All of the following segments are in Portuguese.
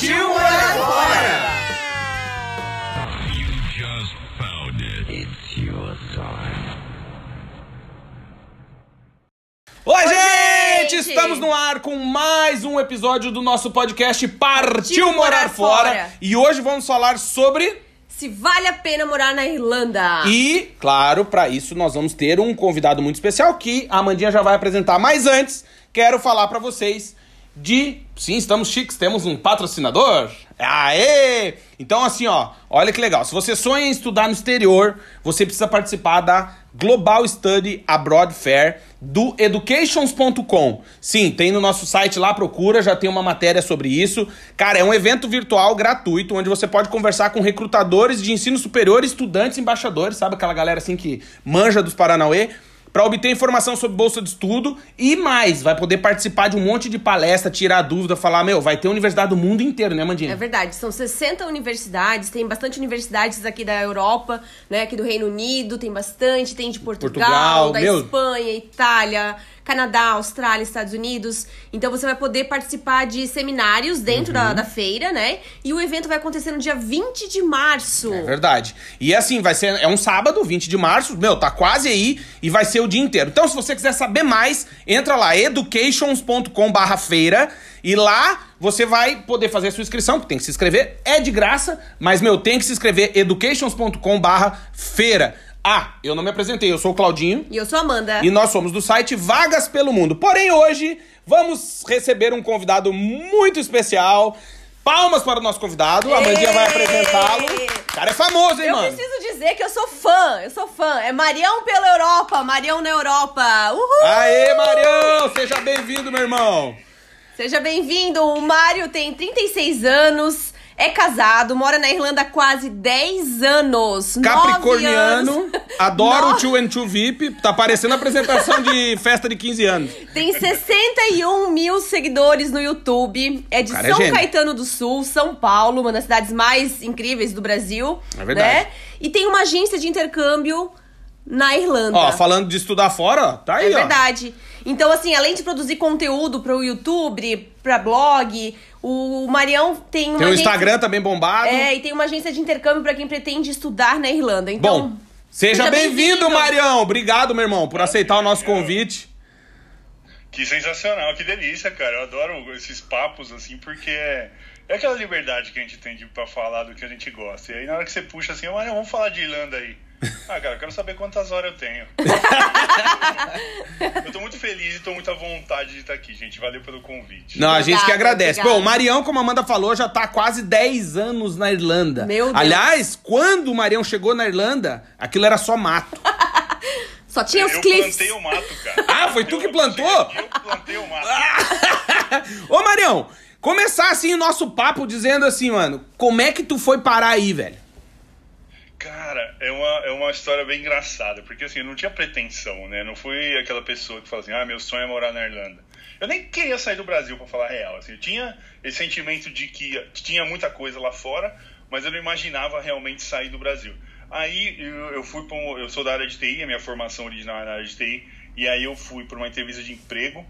Partiu morar fora! Oi, gente! gente! Estamos no ar com mais um episódio do nosso podcast Partiu, Partiu Morar, Morar fora. Fora. E hoje vamos falar sobre. Se vale a pena morar na Irlanda. E, claro, para isso nós vamos ter um convidado muito especial que a Amandinha já vai apresentar. Mas antes, quero falar para vocês de. Sim, estamos chiques, temos um patrocinador. Aê! Então, assim, ó, olha que legal. Se você sonha em estudar no exterior, você precisa participar da Global Study Abroad Fair do educations.com. Sim, tem no nosso site lá, procura, já tem uma matéria sobre isso. Cara, é um evento virtual gratuito onde você pode conversar com recrutadores de ensino superior, estudantes, embaixadores, sabe aquela galera assim que manja dos Paranauê? Para obter informação sobre bolsa de estudo e mais, vai poder participar de um monte de palestra, tirar dúvida, falar, meu, vai ter universidade do mundo inteiro, né, Mandinha? É verdade, são 60 universidades, tem bastante universidades aqui da Europa, né, aqui do Reino Unido, tem bastante, tem de Portugal, Portugal, da meu. Espanha, Itália, Canadá, Austrália, Estados Unidos. Então você vai poder participar de seminários dentro Uhum. da, da feira, né? E o evento vai acontecer no dia 20 de março. É verdade. E assim, vai ser. É um sábado, 20 de março. Meu, tá quase aí e vai ser o dia inteiro. Então, se você quiser saber mais, entra lá, educations.com/barra feira. E lá você vai poder fazer a sua inscrição, que tem que se inscrever, é de graça, mas, meu, tem que se inscrever educations.com/barra feira. Ah, eu não me apresentei, eu sou o Claudinho. E eu sou a Amanda. E nós somos do site Vagas pelo Mundo. Porém, hoje vamos receber um convidado muito especial. Palmas para o nosso convidado. A Amandinha vai apresentá-lo. O cara é famoso, hein, Eu mano? preciso dizer que eu sou fã, eu sou fã. É Marião pela Europa, Marião na Europa. Uhul! Aê, Marião! Seja bem-vindo, meu irmão. Seja bem-vindo. O Mário tem 36 anos, é casado, mora na Irlanda há quase 10 anos. Capricorniano, anos. adora o Tio and Tio VIP. Tá parecendo apresentação de festa de 15 anos. Tem 61 mil seguidores no YouTube. É de é São gênio. Caetano do Sul, São Paulo, uma das cidades mais incríveis do Brasil. É verdade. Né? E tem uma agência de intercâmbio na Irlanda. Ó, falando de estudar fora, tá aí, É ó. verdade. Então, assim, além de produzir conteúdo pro YouTube, pra blog, o Marião tem uma Tem o agência- Instagram também bombado. É, e tem uma agência de intercâmbio pra quem pretende estudar na Irlanda. Então, Bom, seja, bem-vindo, Marião. Obrigado, meu irmão, por aceitar o nosso convite. Que sensacional, que delícia, cara. Eu adoro esses papos, assim, porque é, é aquela liberdade que a gente tem de, pra falar do que a gente gosta. E aí, na hora que você puxa assim, olha, vamos falar de Irlanda aí. Ah, cara, eu quero saber quantas horas eu tenho. eu tô muito feliz e tô muito à vontade de estar aqui, gente. Valeu pelo convite. Não, a gente que agradece. obrigada. Bom, o Marião, como a Amanda falou, já tá há quase 10 anos na Irlanda. Meu Deus. Aliás, quando o Marião chegou na Irlanda, aquilo era só mato. só tinha os eu cliffs. plantei o mato, cara. Ah, foi tu Eu- que plantou? Eu plantei o mato. Ô, Marião, começar assim o nosso papo dizendo assim, mano, como é que tu foi parar aí, velho? Cara, é uma, é uma história bem engraçada, porque assim, eu não tinha pretensão, né? Não fui aquela pessoa que fala assim, ah, meu sonho é morar na Irlanda. Eu nem queria sair do Brasil, pra falar a real. Assim, eu tinha esse sentimento de que tinha muita coisa lá fora, mas eu não imaginava realmente sair do Brasil. Aí eu, eu fui para um, eu sou da área de TI, a minha formação original é na área de TI, e aí eu fui para uma entrevista de emprego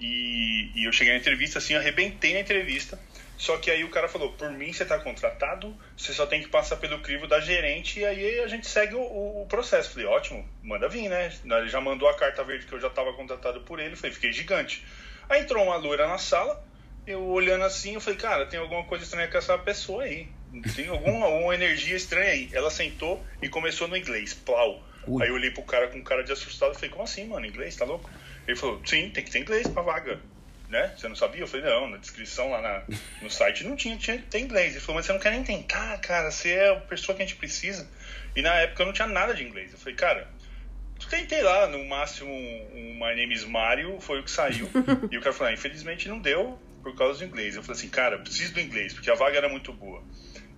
e, e eu cheguei na entrevista assim, arrebentei na entrevista. Só que aí o cara falou, por mim você tá contratado, você só tem que passar pelo crivo da gerente e aí a gente segue o, o- o processo. Falei, ótimo, manda vir, né? Ele já mandou a carta verde que eu já estava contratado por ele, falei, fiquei gigante. Aí entrou uma loira na sala, eu olhando assim, eu falei, cara, tem alguma coisa estranha com essa pessoa aí. Tem alguma, alguma energia estranha aí. Ela sentou e começou no inglês, plau. Ui. Aí eu olhei pro cara com cara de assustado e falei, como assim, mano, inglês, tá louco? Ele falou, sim, tem que ter inglês pra vaga. Né? Você não sabia? Eu falei, não, na descrição lá na- no site não tinha, tinha ter inglês. Ele falou, mas você não quer nem tentar, cara, você é a pessoa que a gente precisa. E na época eu não tinha nada de inglês. Eu falei, cara, tentei lá, no máximo um My Name is Mario, foi o que saiu. e o cara falou, ah, infelizmente não deu por causa do inglês. Eu falei assim, cara, preciso do inglês, porque a vaga era muito boa.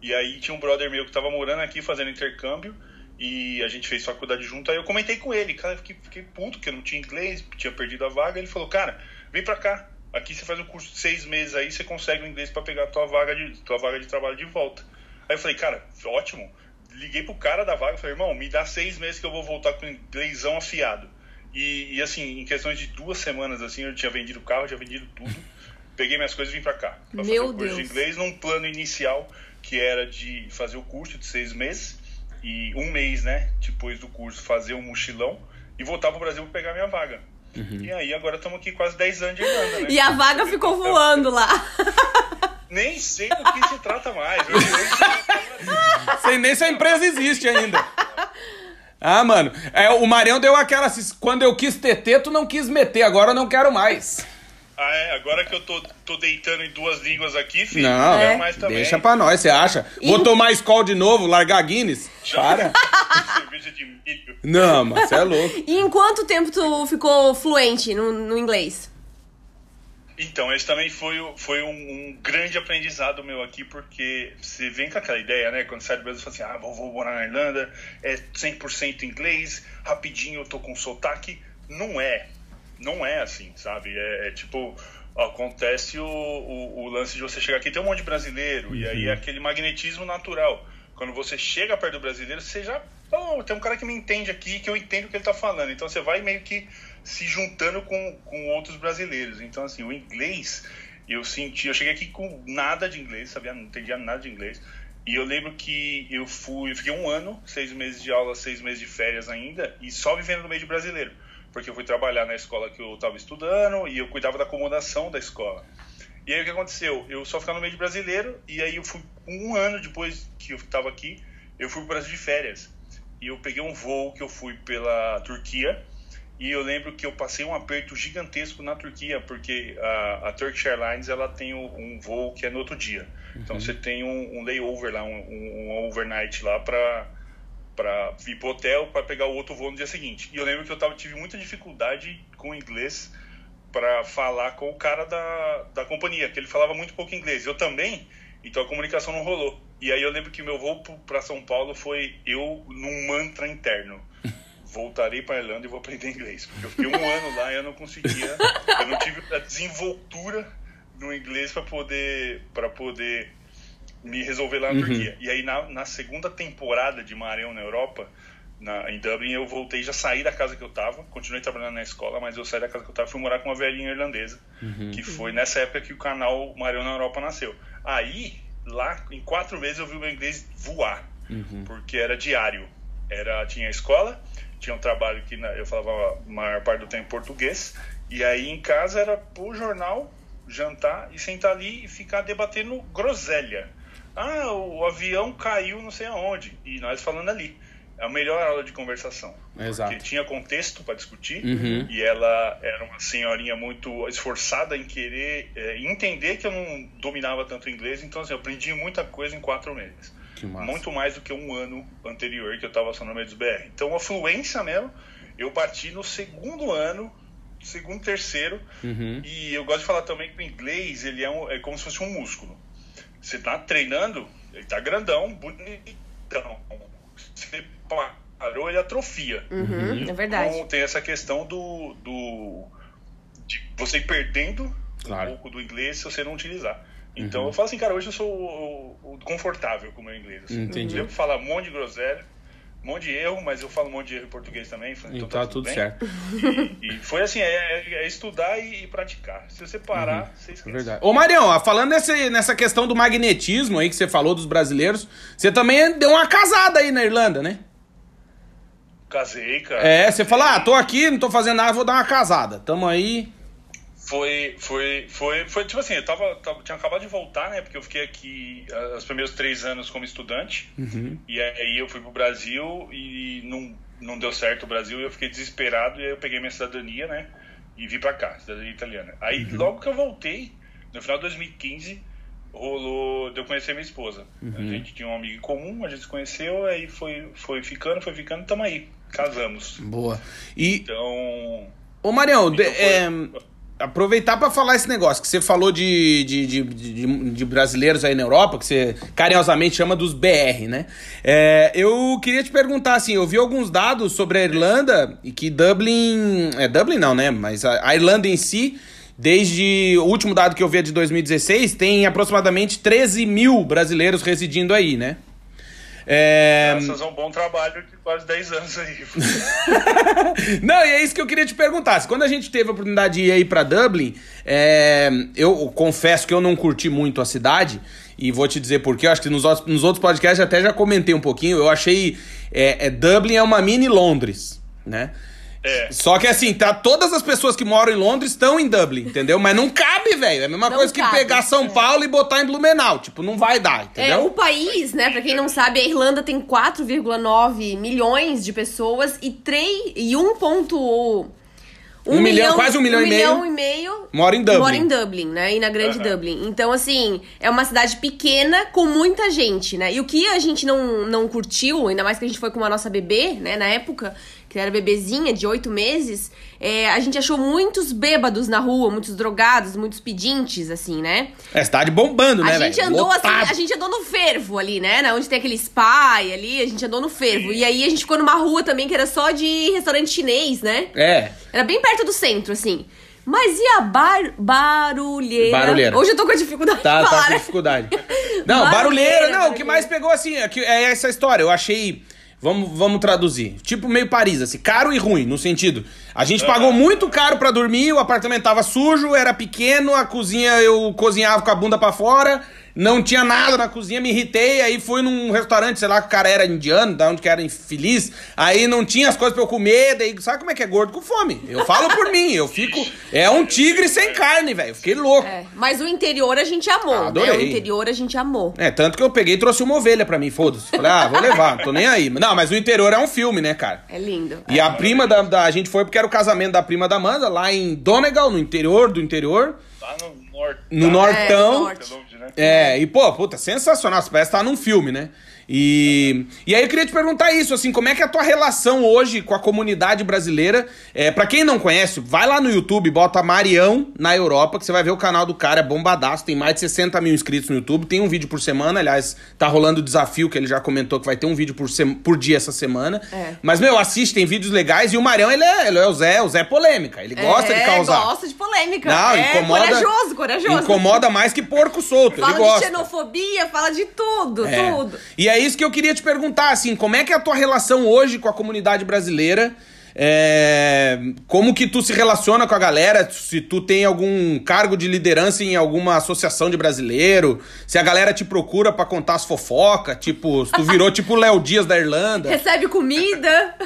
E aí tinha um brother meu que tava morando aqui fazendo intercâmbio e a gente fez faculdade junto. Aí eu comentei com ele, cara, fiquei, fiquei puto que eu não tinha inglês, tinha perdido a vaga. Ele falou, cara, vem pra cá. Aqui você faz um curso de seis meses aí, você consegue o inglês para pegar a tua vaga, de, tua vaga de trabalho de volta. Aí eu falei, cara, ótimo. Liguei pro cara da vaga e falei, irmão, me dá seis meses que eu vou voltar com o inglêsão afiado. E, e, assim, em questões de duas semanas, assim, eu tinha vendido o carro, tinha vendido tudo. Peguei minhas coisas e vim pra cá. Pra Meu fazer o curso Deus. de inglês num plano inicial que era de fazer o curso de seis meses e um mês, né, depois do curso, fazer um mochilão e voltar pro Brasil pra pegar minha vaga. E aí agora estamos aqui quase 10 anos de Irlanda, né? E a vaga ficou voando lá. Nem sei do que se trata mais. Eu, eu, Sei nem se a empresa existe ainda. Ah, mano. É, o Marião deu aquela. Quando eu quis TT, tu não quis meter, agora eu não quero mais. Ah, é, agora que eu tô, tô deitando em duas línguas aqui, filho, Não, quero é. mais também. Deixa pra nós, você acha? Vou E- tomar Skol de novo, largar Guinness? Para. Cerveja de milho. Não, mas você é louco. E em quanto tempo tu ficou fluente no, no inglês? Então, esse também foi, foi um, um grande aprendizado meu aqui, porque você vem com aquela ideia, né? Quando sai do Brasil, você fala assim, ah, vou, vou morar na Irlanda, é 100% inglês, rapidinho eu tô com sotaque. Não é. Não é assim, sabe? É, é tipo, acontece o, o, o lance de você chegar aqui, tem um monte de brasileiro, e aí é aquele magnetismo natural. Quando você chega perto do brasileiro, você já. Oh, tem um cara que me entende aqui, que eu entendo o que ele tá falando. Então você vai meio que se juntando com, com outros brasileiros. Então, assim, o inglês, eu senti. Eu cheguei aqui com nada de inglês, sabia? Não entendia nada de inglês. E eu lembro que eu fui. Eu fiquei um ano, seis meses de aula, seis meses de férias ainda, e só vivendo no meio de brasileiro. Porque eu fui trabalhar na escola que eu estava estudando e eu cuidava da acomodação da escola. E aí o que aconteceu? Eu só ficava no meio de brasileiro e aí eu fui um ano depois que eu estava aqui, eu fui pro Brasil de férias. E eu peguei um voo que eu fui pela Turquia e eu lembro que eu passei um aperto gigantesco na Turquia porque a, a Turkish Airlines ela tem um, um voo que é no outro dia. Então você tem um, um layover lá, um, um overnight lá para para ir pro hotel para pegar o outro voo no dia seguinte. E eu lembro que eu tava, tive muita dificuldade com o inglês para falar com o cara da, da companhia, que ele falava muito pouco inglês. Eu também, então a comunicação não rolou. E aí eu lembro que meu voo para São Paulo foi eu num mantra interno. Voltarei para Irlanda e vou aprender inglês. Porque eu fiquei um ano lá e eu não conseguia, eu não tive a desenvoltura no inglês para poder para poder me resolver lá na Turquia. E aí na, na segunda temporada de Marão na Europa, na, em Dublin, eu voltei, já saí da casa que eu tava, continuei trabalhando na escola, mas eu saí da casa que eu tava e fui morar com uma velhinha irlandesa, que foi nessa época que o canal Marão na Europa nasceu. Aí, lá, em quatro meses eu vi o meu inglês voar, porque era diário. Era, tinha escola, tinha um trabalho que na- eu falava a maior parte do tempo português, e aí em casa era pôr jornal, jantar e sentar ali e ficar debatendo groselha. Ah, o avião caiu não sei aonde, e nós falando ali. É a melhor aula de conversação. Exato. Porque tinha contexto para discutir, Uhum. e ela era uma senhorinha muito esforçada em querer é, entender que eu não dominava tanto inglês, então assim, eu aprendi muita coisa em quatro meses. Muito mais do que um ano anterior que eu estava só no meio dos BR. Então a fluência mesmo, eu bati no segundo ano, segundo, terceiro, Uhum. e eu gosto de falar também que o inglês ele é, um- é como se fosse um músculo. Você tá treinando, ele tá grandão, bonitão. Você parou, ele atrofia. Uhum, é verdade. Então tem essa questão do, do de você ir perdendo Claro. um pouco do inglês se você não utilizar. Então eu falo assim, cara, hoje eu sou o, o- o confortável com o meu inglês. Assim. Entendi. Eu devo falar um monte de groselha, um monte de erro, mas eu falo um monte de erro em português também. Então, Então tá tudo bem. certo. E, e foi assim, é, é- é estudar e, e praticar. Se você parar, você É esquece. verdade. Ô, Marião, falando nesse, nessa questão do magnetismo aí que você falou dos brasileiros, você também deu uma casada aí na Irlanda, né? Casei, cara. É, você falou, ah, tô aqui, não tô fazendo nada, vou dar uma casada. Tamo aí. Foi, foi, foi, foi tipo assim, eu tava, tava- tinha acabado de voltar, né? Porque eu fiquei aqui ah, os primeiros três anos como estudante. E aí eu fui pro Brasil e não, não deu certo o Brasil e eu fiquei desesperado. E aí eu peguei minha cidadania, né? E vim pra cá, cidadania italiana. Aí logo que eu voltei, no final de 2015, rolou de eu conhecer minha esposa. A gente tinha um amigo em comum, a gente se conheceu, aí foi, foi ficando, foi ficando, tamo aí. casamos. Boa. E, Então. ô Marião, então foi- é, aproveitar pra falar esse negócio que você falou de, de, de, de- de brasileiros aí na Europa, que você carinhosamente chama dos BR, né? É, eu queria te perguntar, assim, eu vi alguns dados sobre a Irlanda e que Dublin... É, Dublin não, né? Mas a, a Irlanda em si... Desde o último dado que eu vi é de 2016, tem aproximadamente 13 mil brasileiros residindo aí, né? É, Graças a um bom trabalho de quase 10 anos aí. Não, e é isso que eu queria te perguntar. Quando a gente teve a oportunidade de ir aí pra Dublin, é, eu confesso que eu não curti muito a cidade. E vou te dizer por quê. Eu acho que nos, outros- nos outros podcasts até já comentei um pouquinho. Eu achei. É, é, Dublin é uma mini Londres, né? É. Só que assim, tá, todas as pessoas que moram em Londres estão em Dublin, entendeu? Mas não cabe, velho. É a mesma Não coisa que cabe, pegar São é. Paulo e botar em Blumenau. Tipo, não vai dar, É, entendeu? o país, né, pra quem não sabe, a Irlanda tem 4,9 milhões de pessoas e 3 e 1. Um milhão, quase um milhão e meio. milhão e meio Mora em Dublin. Mora em Dublin, né? E na grande Aham. Dublin. Então, assim, é uma cidade pequena com muita gente, né? E o que a gente não, não curtiu, ainda mais que a gente foi com a nossa bebê, né, na época, que era bebezinha de oito meses, é, a gente achou muitos bêbados na rua, muitos drogados, muitos pedintes, assim, né? É cidade bombando, né, A gente andou Lotado. assim, a gente andou no fervo ali, né? Na Onde tem aquele spa ali, a gente andou no fervo. E aí a gente ficou numa rua também que era só de restaurante chinês, né? É. Era bem perto do centro, assim. Mas e a bar barulheira? Barulheira. Hoje eu tô com dificuldade Tá, de tá falar, com né? dificuldade. Não, Barulheira, barulheira, não, o que barulheira. mais pegou assim, é, é essa história. Eu achei. Vamos, vamos traduzir. Tipo meio Paris, assim, caro e ruim, no sentido. A gente pagou muito caro pra dormir, o apartamento tava sujo, era pequeno, a cozinha eu cozinhava com a bunda pra fora, não tinha nada na cozinha, me irritei, aí fui num restaurante, sei lá, que o cara era indiano, da onde que era infeliz, aí não tinha as coisas pra eu comer, daí sabe como é que é gordo com fome? Eu falo por mim, eu fico. É um tigre sem carne, velho. eu Fiquei louco. É, mas o interior a gente amou, né? Adorei. O interior a gente amou. É, tanto que eu peguei e trouxe uma ovelha pra mim, foda-se. Falei, ah, vou levar, não tô nem aí. Não, mas o interior é um filme, né, cara? É lindo. E a prima da, da- A gente foi porque era o casamento da prima da Amanda, lá em Donegal, no interior do interior. Lá no norte. No É, Nortão. norte. Né? É, e pô, puta, sensacional. Você parece estar num filme, né? E, e aí eu queria te perguntar isso, assim, como é que é a tua relação hoje com a comunidade brasileira? É, para quem não conhece, vai lá no YouTube, bota Marião na Europa, que você vai ver o canal do cara, é bombadaço, tem mais de 60 mil inscritos no YouTube, tem um vídeo por semana, aliás, tá rolando o desafio que ele já comentou que vai ter um vídeo por, por dia essa semana. É. Mas, meu, assiste, tem vídeos legais e o Marião, ele é, ele é o Zé, o Zé polêmica, ele gosta é, de causar. gosta de polêmica. Não, é incomoda. corajoso, corajoso. Incomoda mais que porco solto, Fala ele gosta. de xenofobia, fala de tudo, É. tudo. E é isso que eu queria te perguntar, assim, como é que é a tua relação hoje com a comunidade brasileira? É, como que tu se relaciona com a galera? Se tu tem algum cargo de liderança em alguma associação de brasileiro? Se a galera te procura pra contar as fofocas? Tipo, se tu virou tipo o Léo Dias da Irlanda? Recebe comida.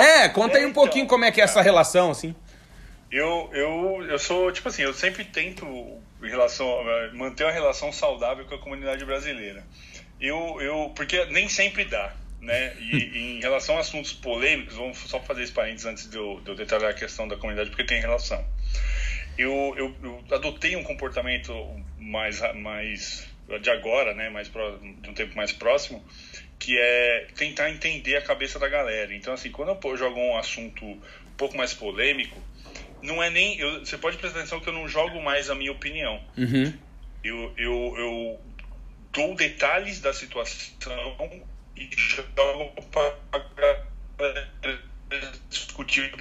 É, conta aí um então, pouquinho como é que é essa relação, assim. Eu, eu, eu sou, tipo assim, eu sempre tento em relação, a- manter uma relação saudável com a comunidade brasileira. Eu, eu, porque nem sempre dá, né? E em relação a assuntos polêmicos, vamos só fazer esse parênteses antes de eu, de eu detalhar a questão da comunidade, porque tem relação. Eu, eu, eu adotei um comportamento mais, mais de agora, né? Mais pró- de um tempo mais próximo, que é tentar entender a cabeça da galera. Então, assim, quando eu jogo um assunto um pouco mais polêmico, não é nem. eu- você pode prestar atenção que eu não jogo mais a minha opinião. Uhum. Eu, eu, eu dou detalhes da situação e jogo para discutir.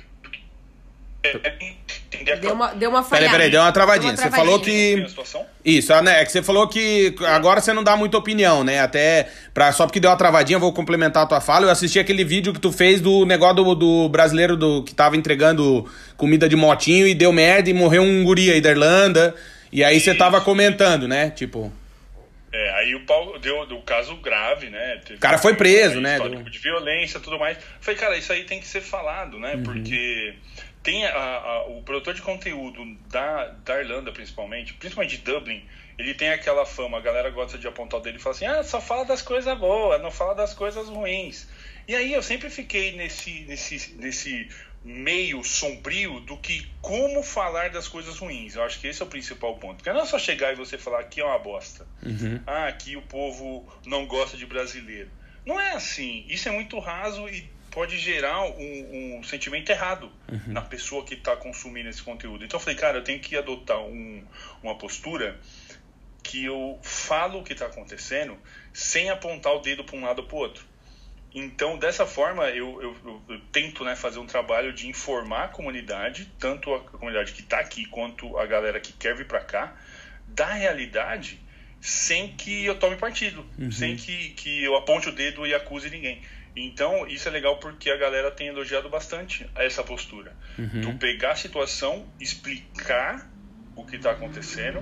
Deu uma, deu uma Peraí, falhada. peraí, deu uma travadinha. Deu Você uma falou travadinha. que. a situação? Isso, ah, né? É que você falou que agora você não dá muita opinião, né? Até pra, só porque deu uma travadinha, eu vou complementar a tua fala. Eu assisti aquele vídeo que tu fez do negócio do, do brasileiro do, que tava entregando comida de motinho e deu merda e morreu um guri aí da Irlanda. E aí você tava comentando, né? Tipo. É, aí o Paulo deu do caso grave, né? O cara foi preso, né? Histórico Deu- de violência tudo mais. Falei, cara, isso aí tem que ser falado, né? Uhum. Porque tem a- a- o produtor de conteúdo da, da Irlanda, principalmente, principalmente de Dublin, ele tem aquela fama, a galera gosta de apontar o dele e fala assim, ah, só fala das coisas boas, não fala das coisas ruins. E aí eu sempre fiquei nesse, nesse, nesse meio sombrio do que como falar das coisas ruins. Eu acho que esse é o principal ponto. Porque não é só chegar e você falar aqui é uma bosta. Uhum. Ah, aqui o povo não gosta de brasileiro. Não é assim. Isso é muito raso e pode gerar um, um sentimento errado uhum. na pessoa que está consumindo esse conteúdo. Então eu falei, cara, eu tenho que adotar um, uma postura que eu falo o que está acontecendo sem apontar o dedo para um lado ou para o outro. Então, dessa forma, eu, eu, eu, tento né, fazer um trabalho de informar a comunidade, tanto a comunidade que está aqui quanto a galera que quer vir para cá, da realidade, sem que eu tome partido, uhum. sem que, que eu aponte o dedo e acuse ninguém. Então, isso é legal porque a galera tem elogiado bastante essa postura. Uhum. Tu pegar a situação, explicar o que está acontecendo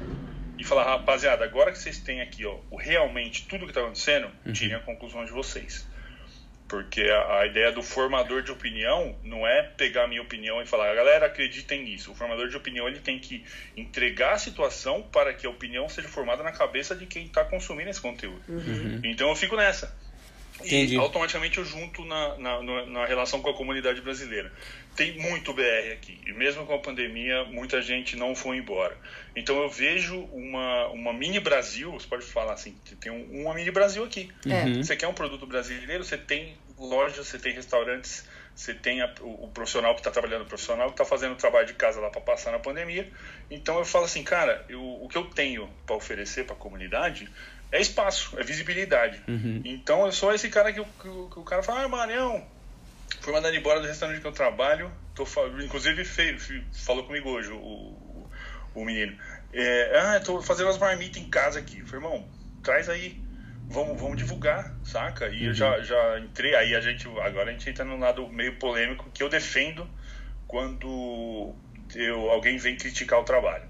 e falar, rapaziada, agora que vocês têm aqui ó, realmente tudo o que está acontecendo, uhum. tirem a conclusão de vocês. Porque a, a, ideia do formador de opinião não é pegar a minha opinião e falar, galera, acreditem nisso. O formador de opinião ele tem que entregar a situação para que a opinião seja formada na cabeça de quem está consumindo esse conteúdo. Uhum. Então eu fico nessa. Entendi. E automaticamente eu junto na, na, na, relação com a comunidade brasileira. Tem muito BR aqui. E mesmo com a pandemia, muita gente não foi embora. Então eu vejo uma, uma mini Brasil, você pode falar assim, tem um, uma mini Brasil aqui. Uhum. Você quer um produto brasileiro, você tem lojas, você tem restaurantes, você tem a, o, o, profissional que está trabalhando, o profissional que está fazendo o trabalho de casa lá para passar na pandemia. Então eu falo assim, cara, eu, o que eu tenho para oferecer para a comunidade é espaço, é visibilidade. Uhum. Então eu sou esse cara que, que, que o cara fala, ah, Marião, foi mandado embora do restaurante que eu trabalho. Tô, inclusive fez, falou comigo hoje o, o, o menino. É, ah, tô fazendo as marmitas em casa aqui. falei, irmão, traz aí. Vamos, vamos divulgar, saca? E uhum. eu já, já entrei, aí a gente. Agora a gente entra no lado meio polêmico que eu defendo quando eu, alguém vem criticar o trabalho.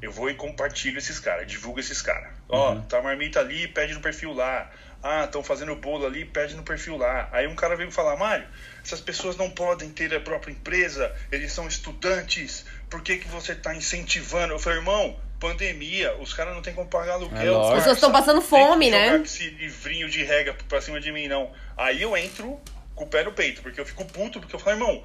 Eu vou e compartilho esses caras, divulgo esses caras. Ó, uhum. tá a marmita ali, pede no perfil lá. Ah, estão fazendo bolo ali, pede no perfil lá. Aí um cara veio falar, Mário, essas pessoas não podem ter a própria empresa, eles são estudantes, por que, que você está incentivando? Eu falei, irmão, pandemia, os caras não tem como pagar aluguel. É as pessoas estão passando fome, né? Não esse livrinho de regra pra cima de mim, não. Aí eu entro com o pé no peito, porque eu fico puto, porque eu falo, irmão,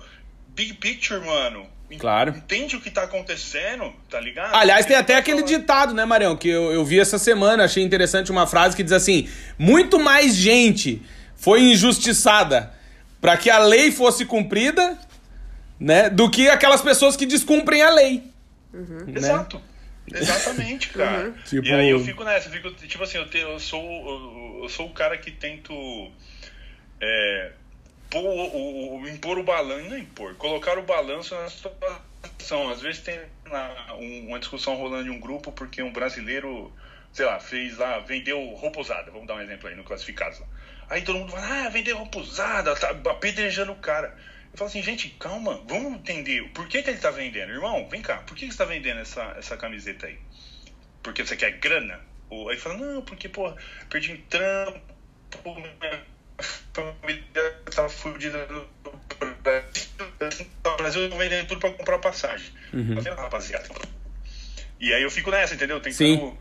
big picture, mano. Claro. Entende o que tá acontecendo, tá ligado? Aliás, tem até aquele ditado, né, Marião, que eu, eu vi essa semana, achei interessante uma frase que diz assim: muito mais gente foi injustiçada para que a lei fosse cumprida, né, do que aquelas pessoas que descumprem a lei. Uhum. Né? Exato. Exatamente, cara. Uhum. Tipo... E aí eu fico nessa, eu fico, tipo assim, eu, te, eu sou eu, eu, sou o cara que tento é, pôr, o, o, impor o balanço, não impor, colocar o balanço na situação. Às vezes tem uma, discussão rolando em um grupo porque um brasileiro, sei lá, fez lá, vendeu roupa usada, vamos dar um exemplo aí no classificados. Aí todo mundo fala, ah, vendeu roupa usada, tá apedrejando o cara. Eu falo assim, gente, calma, vamos entender por que, que ele tá vendendo. Irmão, vem cá, por que, que você tá vendendo essa, essa camiseta aí? Porque você quer grana? Aí fala, não, porque, pô, perdi um trampo, minha família tá fudida no Brasil, eu tô vendendo tudo pra comprar passagem. Uhum. rapaziada. E aí eu fico nessa, entendeu? Tentando. Sim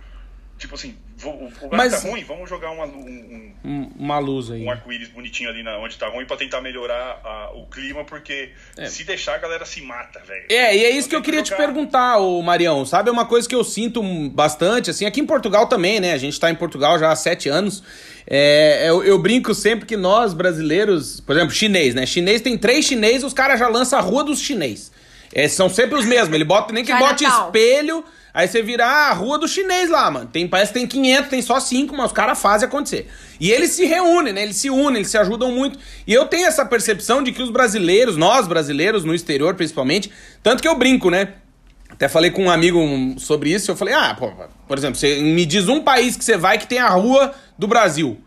tipo assim, o lugar Mas, tá ruim, vamos jogar uma, um, um, uma luz aí. Um arco-íris bonitinho ali na, onde tá ruim pra tentar melhorar a, o clima, porque é. se deixar a galera se mata, velho. É, e é isso então, que eu queria jogar... te perguntar, o Marião. Sabe, é uma coisa que eu sinto bastante, assim, aqui em Portugal também, né? A gente tá em Portugal já há sete anos. É, eu, eu, brinco sempre que nós, brasileiros, por exemplo, chinês, né? Chinês tem três chineses, os caras já lançam a rua dos chinês. É, são sempre os mesmos. Ele bota, nem que bote espelho. Aí você vira a rua do chinês lá, mano. Tem, parece que tem 500, tem só 5, mas os caras fazem acontecer. E eles se reúnem, né? Eles se unem, eles se ajudam muito. E eu tenho essa percepção de que os brasileiros, nós brasileiros, no exterior principalmente, tanto que eu brinco, né? Até falei com um amigo sobre isso. Eu falei, ah, pô, por exemplo, você me diz um país que você vai que tem a rua do Brasil,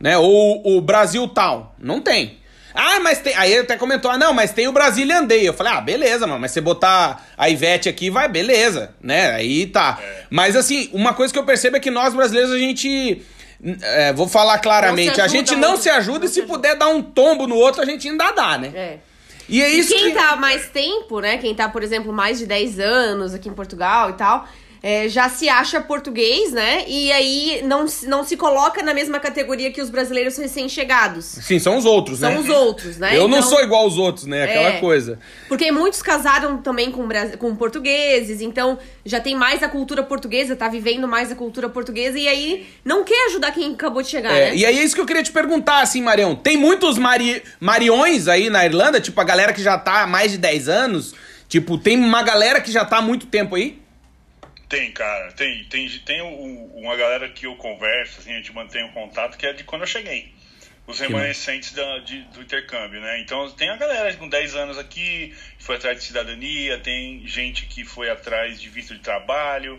né? Ou o Brasil tal. Não tem. Ah, mas tem. Aí ele até comentou: ah, não, mas tem o Brazilian Day. Eu falei: ah, beleza, mano, mas você botar a Ivete aqui, vai, beleza, né? Aí tá. É. Mas assim, uma coisa que eu percebo é que nós brasileiros, a gente. É, vou falar claramente, a gente não se ajuda e se puder dar um tombo no outro, a gente ainda dá, né? É. E é isso e quem que... tá mais tempo, né? Quem tá, por exemplo, mais de 10 anos aqui em Portugal e tal, é, já se acha português, né? E aí não, se- não se coloca na mesma categoria que os brasileiros recém-chegados. Sim, são os outros, São né? os outros, né? Eu não Então- sou igual aos outros, né? Aquela É. coisa. Porque muitos casaram também com, com portugueses, então já tem mais a cultura portuguesa, tá vivendo mais a cultura portuguesa, e aí não quer ajudar quem acabou de chegar, É, né? e aí é isso que eu queria te perguntar, assim, Marião. Tem muitos mari... mariões aí na Irlanda? Tipo, a galera que já tá há mais de 10 anos? Tipo, tem uma galera que já tá há muito tempo aí? Tem, cara, tem, tem, tem o- uma galera que eu converso, assim, a gente mantém um contato, que é de quando eu cheguei. Os remanescentes da- de- do intercâmbio, né? Então tem a galera com 10 anos aqui, que foi atrás de cidadania, tem gente que foi atrás de visto de trabalho,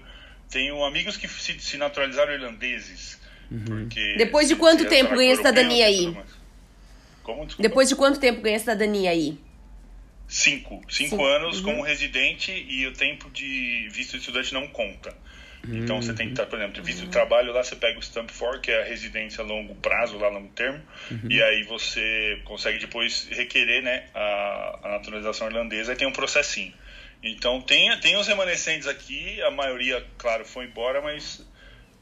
tenho amigos que se, se naturalizaram irlandeses. Porque Depois de quanto tempo ganha cidadania aí? Como? Depois de quanto tempo ganha cidadania aí? Cinco. Cinco Cinco, anos uhum. como residente e o tempo de visto de estudante não conta. Então você tem que estar, por exemplo, visto de trabalho lá você pega o Stamp 4, que é a residência a longo prazo, lá a longo termo, e aí você consegue depois requerer né, a, a naturalização irlandesa e tem um processinho. Então tem, tem os remanescentes aqui, a maioria, claro, foi embora, mas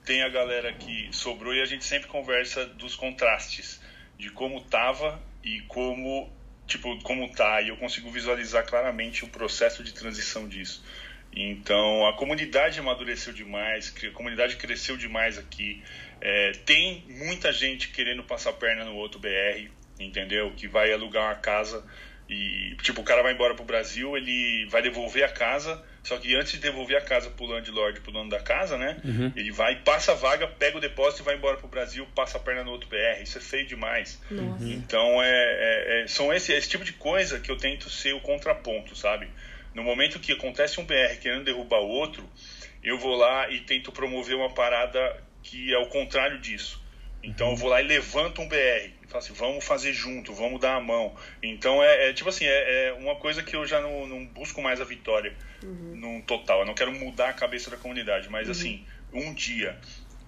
tem a galera que sobrou e a gente sempre conversa dos contrastes de como tava e como tipo como tá e eu consigo visualizar claramente o processo de transição disso. Então a comunidade amadureceu demais a comunidade cresceu demais aqui. É, tem muita gente querendo passar perna no outro BR entendeu? Que vai alugar uma casa e tipo o cara vai embora pro Brasil ele vai devolver a casa só que antes de devolver a casa pro landlord pro dono da casa né ele vai passa a vaga pega o depósito e vai embora pro Brasil passa a perna no outro BR isso é feio demais Nossa. então é, é- é- são esse, esse tipo de coisa que eu tento ser o contraponto, sabe? No momento que acontece um BR querendo derrubar o outro, eu vou lá e tento promover uma parada que é o contrário disso. Então eu vou lá e levanto um BR. Falo assim, vamos fazer junto, vamos dar a mão. Então é, é tipo assim, é, é uma coisa que eu já não, não busco mais a vitória num total. Eu não quero mudar a cabeça da comunidade, mas assim, um dia,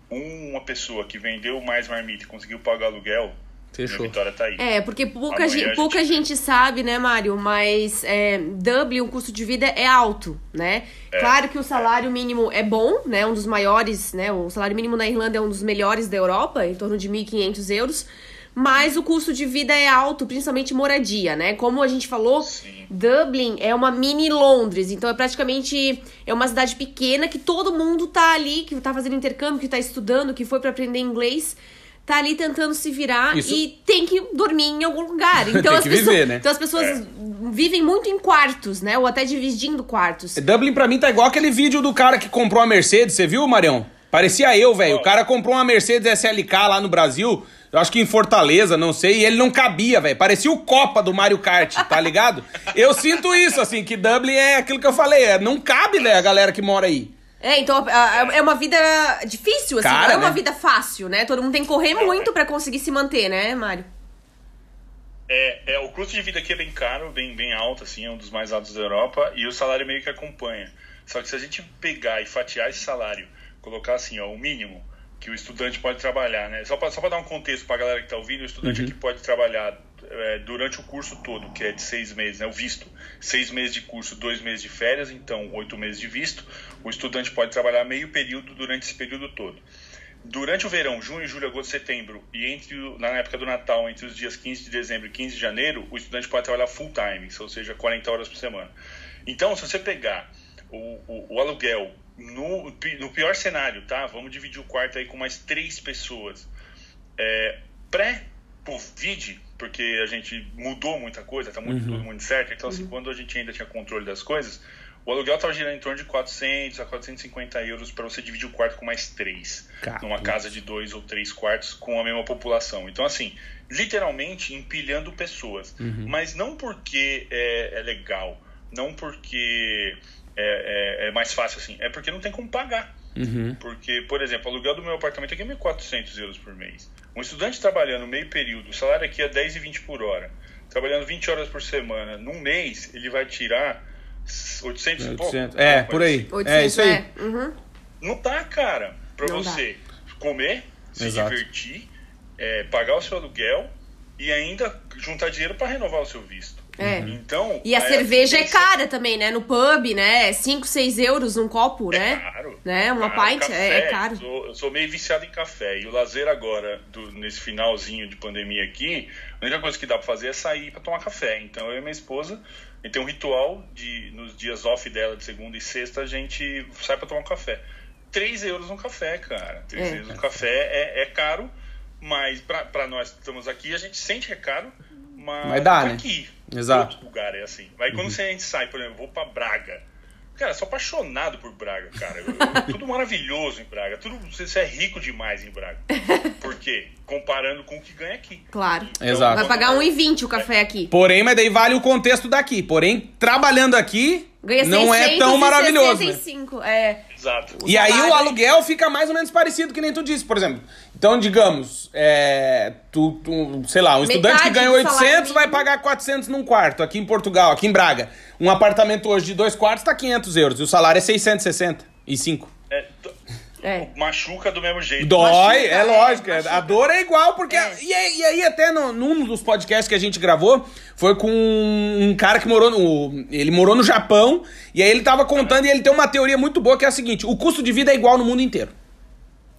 uma pessoa que vendeu mais marmita e conseguiu pagar aluguel, Fechou. minha vitória tá aí. É, porque pouca, gente, gente pouca vê. gente sabe, né, Mário? Mas é, Dublin, o custo de vida é alto, né? É. Claro que o salário mínimo é bom, né? Um dos maiores, né? O salário mínimo na Irlanda é um dos melhores da Europa, em torno de 1.500 euros. Mas o custo de vida é alto, principalmente moradia, né? Como a gente falou, Sim. Dublin é uma mini Londres, então é praticamente é uma cidade pequena que todo mundo tá ali, que tá fazendo intercâmbio, que tá estudando, que foi para aprender inglês, tá ali tentando se virar Isso- e tem que dormir em algum lugar. Então Tem as que pessoas, viver, né? então as pessoas É. vivem muito em quartos, né? Ou até dividindo quartos. Dublin pra mim tá igual aquele vídeo do cara que comprou a Mercedes, você viu, Marião? Parecia eu, velho. O cara comprou uma Mercedes SLK lá no Brasil, eu acho que em Fortaleza, não sei, e ele não cabia, velho. Parecia o Copa do Mario Kart, tá ligado? eu sinto isso, assim, que Dublin é aquilo que eu falei, é, não cabe, velho, a galera que mora aí. É, então é uma vida difícil, assim, Cara, não é uma né? vida fácil, né? Todo mundo tem que correr muito é. pra conseguir se manter, né, Mário? É, é, o custo de vida aqui é bem caro, bem, bem alto, assim, é um dos mais altos da Europa, e o salário meio que acompanha. Só que se a gente pegar e fatiar esse salário, colocar assim, ó, o mínimo que o estudante pode trabalhar, né? Só para só pra dar um contexto para a galera que está ouvindo, o estudante aqui pode trabalhar é, durante o curso todo, que é de seis meses, né? O visto. Seis meses de curso, dois meses de férias, então oito meses de visto. O estudante pode trabalhar meio período durante esse período todo. Durante o verão, junho, julho, agosto, setembro, e entre na época do Natal, entre os dias 15 de dezembro e 15 de janeiro, o estudante pode trabalhar full time, ou seja, 40 horas por semana. Então, se você pegar o, o- o aluguel no, no pior cenário, tá? Vamos dividir o quarto aí com mais três pessoas. É, Pré-Covid, porque a gente mudou muita coisa, tá muito, tudo muito certo. Então, assim, quando a gente ainda tinha controle das coisas, o aluguel estava girando em torno de 400 a 450 euros para você dividir o quarto com mais três. Numa casa de dois ou três quartos com a mesma população. Então, assim, literalmente empilhando pessoas. Mas não porque é, é legal, não porque é, é- é mais fácil assim, é porque não tem como pagar. Uhum. Porque, por exemplo, o aluguel do meu apartamento aqui é 1.400 euros por mês. Um estudante trabalhando meio período, o salário aqui é 10,20 por hora. Trabalhando 20 horas por semana, num mês, ele vai tirar 800 e pouco. 800. É, por aí. assim. 800, É isso aí. é. Uhum. Não dá, cara, pra Não você comer, se Exato. divertir, é, pagar o seu aluguel e ainda juntar dinheiro pra renovar o seu visto. É. Então. E a aí cerveja é cara também, né? No pub, né? 5, 6 euros um copo, É né? caro. né? Uma Ah, pint café, é, é caro. Eu sou, eu sou meio viciado em café. E o lazer agora, do- nesse finalzinho de pandemia aqui, a única coisa que dá pra fazer é sair pra tomar café. Então eu e minha esposa, a gente tem um ritual de, nos dias off dela, de segunda e sexta, a gente sai pra tomar um café. 3 euros um café, cara. 3 É. euros um café é, é caro, mas pra, pra nós que estamos aqui, a gente sente que é caro, mas, Mas dá, né? aqui. Exato. Outro lugar é assim. Mas quando a gente sai, por exemplo, eu vou pra Braga. Cara, eu sou apaixonado por Braga, cara. Eu- eu- tudo maravilhoso em Braga. Tudo, você, você é rico demais em Braga. Por quê? Comparando com o que ganha aqui. Claro. Exato. Vai pagar 1,20 o café aqui. Porém, mas daí vale o contexto daqui. Porém, trabalhando aqui, Ganha não é tão maravilhoso. Né? 665, é. Exato. E aí o aluguel fica mais ou menos parecido que nem tu disse, por exemplo. Então, digamos, é, tu, tu- sei lá, um Metade estudante que ganha do salário 800 vai pagar 400 num quarto, aqui em Portugal, aqui em Braga. Um apartamento hoje de dois quartos tá 500 euros e o salário é 665. É, É. machuca do mesmo jeito. Dói, Machuca, é é, lógico. é. A dor é igual, porque. É. E, aí- e aí, até no, num dos podcasts que a gente gravou, foi com um cara que morou no. Ele morou no Japão, e aí ele tava contando, e ele tem uma teoria muito boa que é a seguinte: o custo de vida é igual no mundo inteiro.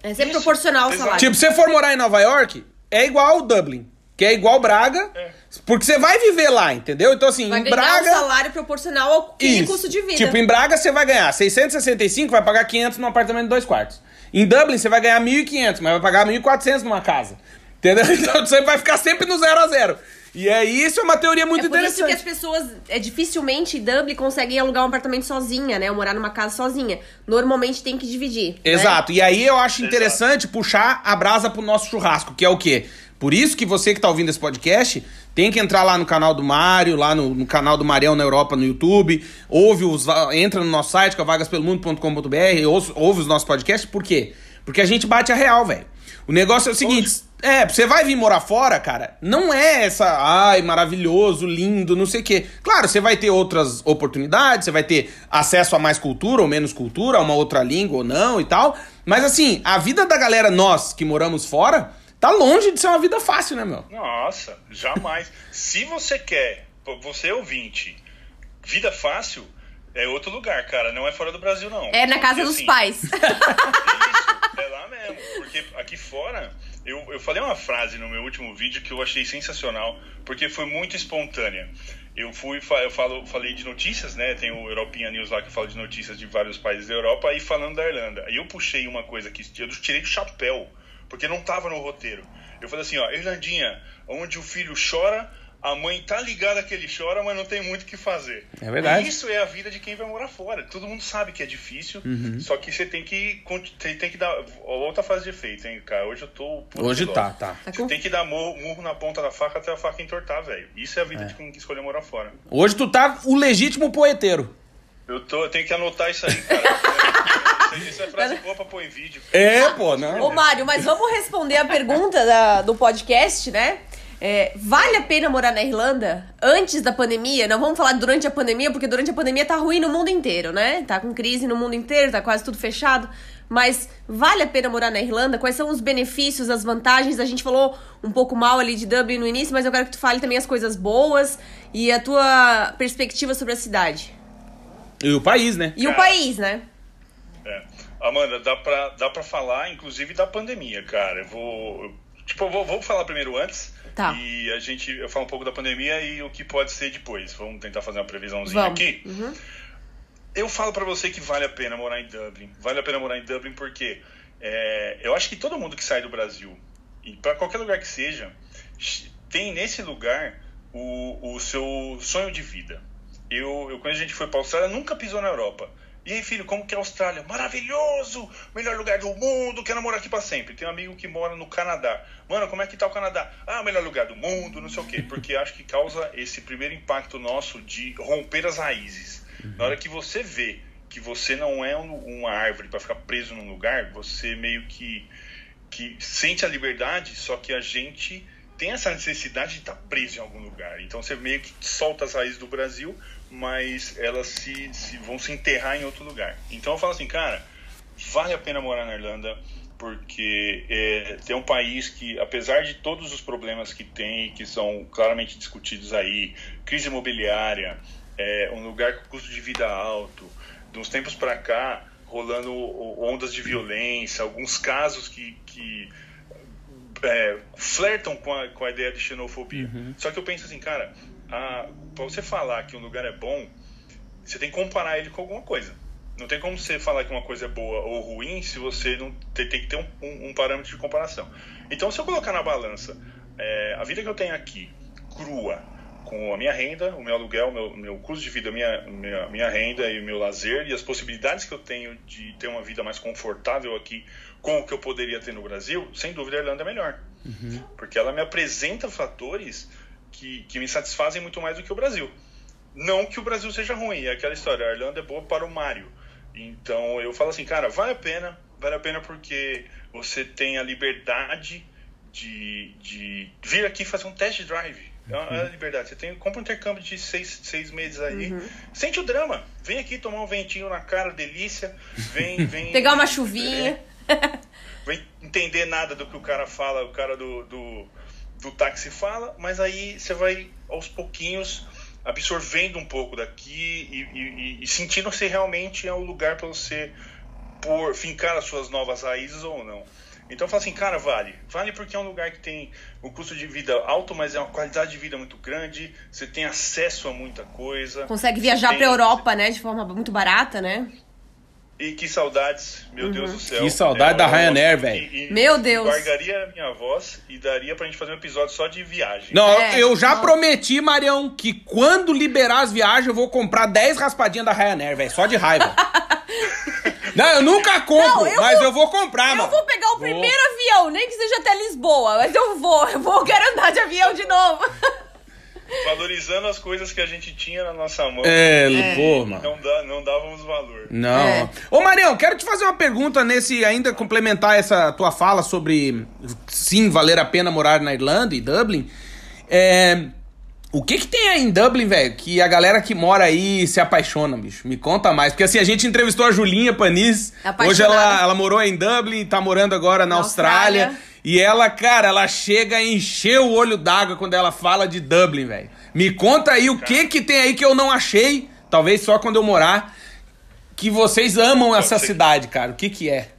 É sempre Isso. proporcional ao salário. Tipo, se você for morar em Nova York, é igual Dublin, que é igual Braga, É. porque você vai viver lá, entendeu? Então, assim, Vai em ganhar Braga. um salário proporcional ao que Isso. custo de vida. Tipo, em Braga você vai ganhar 665, vai pagar 500 num apartamento de dois quartos. Em Dublin você vai ganhar 1.500, mas vai pagar 1.400 numa casa. Entendeu? Então você vai ficar sempre no zero a zero. E aí isso é uma teoria muito é por isso interessante. que as pessoas é, dificilmente Dublin conseguem alugar um apartamento sozinha, né? Ou morar numa casa sozinha. Normalmente tem que dividir. né? Exato. E aí eu acho Exato. interessante puxar a brasa pro nosso churrasco, que é o quê? Por isso que você que tá ouvindo esse podcast tem que entrar lá no canal do Mário, lá no, no canal do Marião na Europa no YouTube, ouve os, entra no nosso site, que é vagaspelomundo.com.br, ouve, ouve os nossos podcasts, por quê? Porque a gente bate a real, velho. O negócio é o seguinte, é, você vai vir morar fora, cara, não é essa, ai, maravilhoso, lindo, não sei o quê. Claro, você vai ter outras oportunidades, você vai ter acesso a mais cultura ou menos cultura, a uma outra língua ou não e tal. Mas assim, a vida da galera, nós que moramos fora, tá longe de ser uma vida fácil, né, meu? Nossa, jamais. Se você quer, você é ouvinte, vida fácil, é outro lugar, cara. Não é fora do Brasil, não. É na casa Porque, dos assim, pais. Isso, é lá mesmo. Porque aqui fora, eu, eu falei uma frase no meu último vídeo que eu achei sensacional, porque foi muito espontânea. Eu fui, eu falo, falei de notícias, né? Tem o European News lá que fala de notícias de vários países da Europa, aí falando da Irlanda. Aí eu puxei uma coisa que eu tirei do chapéu, porque não tava no roteiro. Eu falei assim, ó, Irlandinha, onde o filho chora, a mãe tá ligada que ele chora, mas não tem muito o que fazer. É verdade. E isso é a vida de quem vai morar fora. Todo mundo sabe que é difícil, só que você tem que conti- tem, que dar outra fase de efeito, hein, cara. Hoje eu tô Hoje tá, tá. Tá Você com- tem que dar murro, murro na ponta da faca até a faca entortar, velho. Isso é a vida de quem escolheu morar fora. Hoje tu tá o legítimo poeteiro. Eu, tô, eu tenho que anotar isso aí, cara. isso, isso é frase boa pra pôr em vídeo. cara. É, pô, não. Ô, Mário, mas vamos responder a pergunta da- do podcast, né? É, vale a pena morar na Irlanda antes da pandemia? Não vamos falar durante a pandemia, porque durante a pandemia tá ruim no mundo inteiro, né? Tá com crise no mundo inteiro, tá quase tudo fechado. Mas vale a pena morar na Irlanda? Quais são os benefícios, as vantagens? A gente falou um pouco mal ali de Dublin no início, mas eu quero que tu fale também as coisas boas e a tua perspectiva sobre a cidade. E o país, né? E o Cara. país, né? É. Amanda, dá pra, dá pra falar, inclusive, da pandemia, cara. Eu vou. Tipo, eu vou, vou falar primeiro antes. Tá. E a gente. Eu falo um pouco da pandemia e o que pode ser depois. Vamos tentar fazer uma previsãozinha Vamos. aqui. Uhum. Eu falo pra você que vale a pena morar em Dublin. Vale a pena morar em Dublin porque é, eu acho que todo mundo que sai do Brasil, e para qualquer lugar que seja, tem nesse lugar o, o seu sonho de vida. Eu, eu, quando a gente foi pra Austrália, nunca pisou na Europa. E aí, filho, como que é a Austrália? Maravilhoso! Melhor lugar do mundo, quero morar aqui pra sempre. Tem um amigo que mora no Canadá. Mano, como é que tá o Canadá? Ah, melhor lugar do mundo, não sei o quê. Porque acho que causa esse primeiro impacto nosso de romper as raízes. Na hora que você vê que você não é um- uma árvore para ficar preso num lugar, você meio que, que sente a liberdade, só que a gente tem essa necessidade de estar preso em algum lugar. Então você meio que solta as raízes do Brasil, mas elas se, se- vão se enterrar em outro lugar. Então eu falo assim, cara, vale a pena morar na Irlanda porque é, tem um país que, apesar de todos os problemas que tem, que são claramente discutidos aí, crise imobiliária, é, um lugar com custo de vida alto, de uns tempos para cá, rolando ondas de violência, alguns casos que, que é, flertam com a, com a ideia de xenofobia. Uhum. Só que eu penso assim, cara, para você falar que um lugar é bom, você tem que comparar ele com alguma coisa. Não tem como você falar que uma coisa é boa ou ruim se você não tem, tem que ter um, um, um, parâmetro de comparação. Então, se eu colocar na balança é, a vida que eu tenho aqui, crua, com a minha renda, o meu aluguel, o meu, meu custo de vida, minha, minha, minha renda e o meu lazer e as possibilidades que eu tenho de ter uma vida mais confortável aqui com o que eu poderia ter no Brasil, sem dúvida a Irlanda é melhor. Uhum. Porque ela me apresenta fatores que, que me satisfazem muito mais do que o Brasil. Não que o Brasil seja ruim, é aquela história, a Irlanda é boa para o Mário. Então eu falo assim, cara, vale a pena, vale a pena porque você tem a liberdade de, de vir aqui fazer um test drive. É a uhum. liberdade. Você tem, compra um intercâmbio de seis, seis meses aí. Uhum. Sente o drama. Vem aqui tomar um ventinho na cara, delícia. Vem, vem. Pegar uma chuvinha. É, vem entender nada do que o cara fala, o cara do, do, do táxi fala, mas aí você vai aos pouquinhos absorvendo um pouco daqui e, e, e sentindo se realmente é o lugar para você por fincar as suas novas raízes ou não. Então eu falo assim, cara, vale. Vale porque é um lugar que tem um custo de vida alto, mas é uma qualidade de vida muito grande. Você tem acesso a muita coisa. Consegue viajar tem... pra Europa, né? De forma muito barata, né? E que saudades, meu uhum. Deus do céu. Que saudade é, da Ryanair, velho. Meu Deus. Guardaria a minha voz e daria pra gente fazer um episódio só de viagem. Não, é, eu já prometi, Marião, que quando liberar as viagens eu vou comprar 10 raspadinhas da Ryanair, velho. Só de raiva. Não, eu nunca compro, não, eu mas vou, eu vou comprar, eu mano. Eu vou pegar o primeiro vou. avião, nem que seja até Lisboa, mas eu vou, eu vou, quero andar de avião de novo. Valorizando as coisas que a gente tinha na nossa mão. É, é. pô, mano. Não, dá, não dávamos valor. Não. É. Ô, Marião, quero te fazer uma pergunta nesse. Ainda complementar essa tua fala sobre sim, valer a pena morar na Irlanda e Dublin. É. O que que tem aí em Dublin, velho, que a galera que mora aí se apaixona, bicho? Me conta mais. Porque assim, a gente entrevistou a Julinha Panis. Hoje ela, ela morou em Dublin, tá morando agora na, na Austrália. Austrália. E ela, cara, ela chega a encher o olho d'água quando ela fala de Dublin, velho. Me conta aí o que que tem aí que eu não achei, talvez só quando eu morar, que vocês amam essa cidade, cara. O que que é?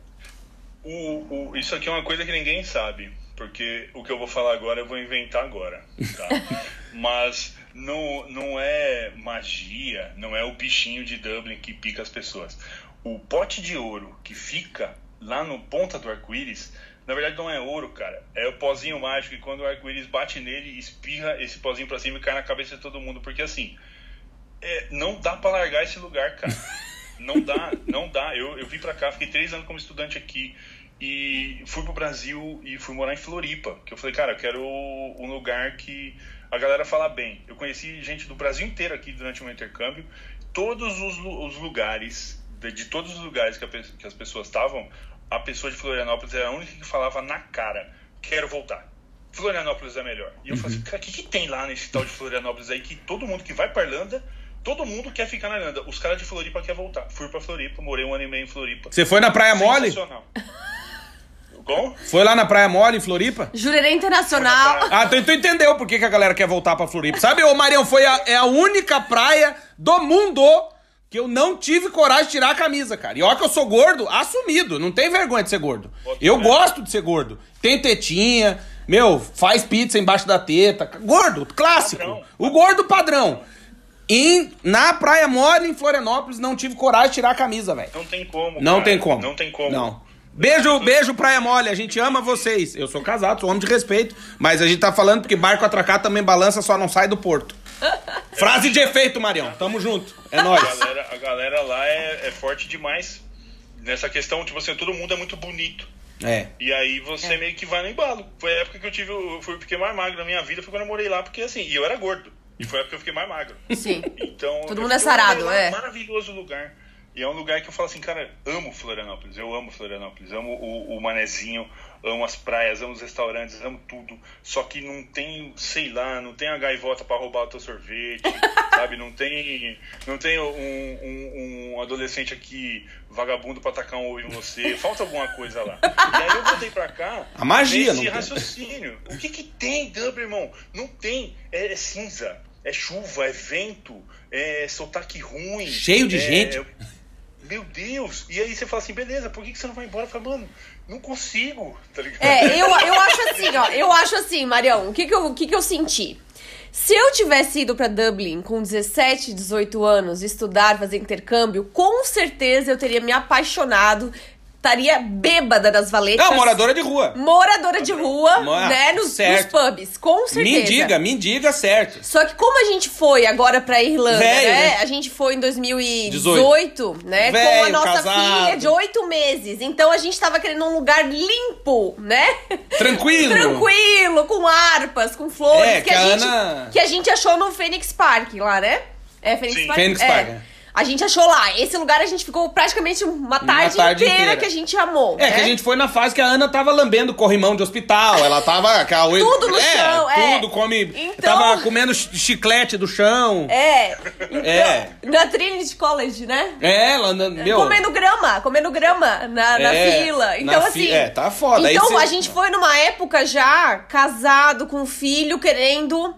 O, o, isso aqui é uma coisa que ninguém sabe porque o que eu vou falar agora eu vou inventar agora, tá? Mas não, não é magia, não é o bichinho de Dublin que pica as pessoas. O pote de ouro que fica lá no ponta do arco-íris, na verdade não é ouro, cara. É o pozinho mágico e quando o arco-íris bate nele, espirra esse pozinho pra cima e cai na cabeça de todo mundo. Porque assim, é, não dá para largar esse lugar, cara. Não dá, não dá. Eu, eu vim pra cá, fiquei três anos como estudante aqui e fui pro Brasil e fui morar em Floripa. Que eu falei, cara, eu quero um lugar que a galera fala bem. Eu conheci gente do Brasil inteiro aqui durante o meu intercâmbio. Todos os, os lugares, de, de, todos os lugares que, a, que as pessoas estavam, a pessoa de Florianópolis era a única que falava na cara: quero voltar. Florianópolis é melhor. E eu uhum. falei assim, cara, o que, que tem lá nesse tal de Florianópolis aí que todo mundo que vai pra Irlanda Todo mundo quer ficar na Irlanda. Os caras de Floripa querem voltar. Fui pra Floripa, morei um ano e meio em Floripa. Você foi na Praia Mole? Como? Foi lá na Praia Mole, em Floripa? Jurerê Internacional. Ah, tu, tu entendeu por que, que a galera quer voltar pra Floripa. Sabe, ô Marião, foi a, é a única praia do mundo que eu não tive coragem de tirar a camisa, cara. E olha que eu sou gordo, assumido. Não tem vergonha de ser gordo. Eu gosto de ser gordo. Tem tetinha, meu, faz pizza embaixo da teta. Gordo, clássico. O gordo padrão. E na Praia Mole, em Florianópolis, não tive coragem de tirar a camisa, velho. Não tem como. Não cara. tem como. Não tem como. Não. Beijo, beijo, Praia Mole. A gente ama vocês. Eu sou casado, sou homem de respeito. Mas a gente tá falando porque barco atracado também balança, só não sai do porto. Frase de efeito, Marião. Tamo junto. É nóis. A galera, a galera lá é, é, forte demais. Nessa questão, tipo assim, todo mundo é muito bonito. É. E aí você é. meio que vai no embalo. Foi a época que eu tive. Eu fui, fiquei mais magro na minha vida, foi quando eu morei lá, porque assim, e eu era gordo. E foi a época que eu fiquei mais magro. Sim. Então. Todo mundo é sarado, é. Maravilhoso lugar. E é um lugar que eu falo assim, cara, amo Florianópolis, eu amo Florianópolis, amo o, o manezinho, amo as praias, amo os restaurantes, amo tudo. Só que não tem, sei lá, não tem a gaivota para roubar o teu sorvete, sabe? Não tem, não tem um, um, um adolescente aqui vagabundo para atacar um ovo em você. Falta alguma coisa lá. E aí eu voltei para cá. A magia, esse raciocínio. O que que tem, Dublin, irmão? Não tem. É, é cinza, é chuva, é vento, é sotaque ruim. Cheio de é, gente. meu Deus! E aí você fala assim, beleza, por que, que você não vai embora? Eu falo, mano, não consigo, tá ligado? É, eu, eu acho assim, ó. Eu acho assim, Marião, o que que eu, o que que eu senti? Se eu tivesse ido pra Dublin com 17, 18 anos, estudar, fazer intercâmbio, com certeza eu teria me apaixonado estaria bêbada das valetas. Não, moradora de rua. Moradora de rua, Mo- né? Nos, nos pubs, com certeza. Me diga, me diga certo. Só que como a gente foi agora pra Irlanda, Velho, né? né? A gente foi em 2018, né? com a Velho, nossa casado. filha de oito meses. Então a gente tava querendo um lugar limpo, né? Tranquilo. Tranquilo, com harpas, com flores. É, que a gente, Ana- que a gente achou no Phoenix Park lá, né? É, Phoenix Sim. Park. Phoenix é. Park, é. A gente achou lá. Esse lugar a gente ficou praticamente uma tarde, tarde inteira, inteira. que a gente amou. É né? que a gente foi na fase que a Ana tava lambendo corrimão de hospital. Ela tava. a- Tudo no é, chão, é. Tudo, come. Então- Tava comendo chi- chiclete do chão. É. Então, É. Na Trinity College, né? É, ela. Meu, Comendo grama, comendo grama na, na É, fila. Então, na assim. fi- é, tá foda. Então, a gente foi numa época já casado, com filho, querendo.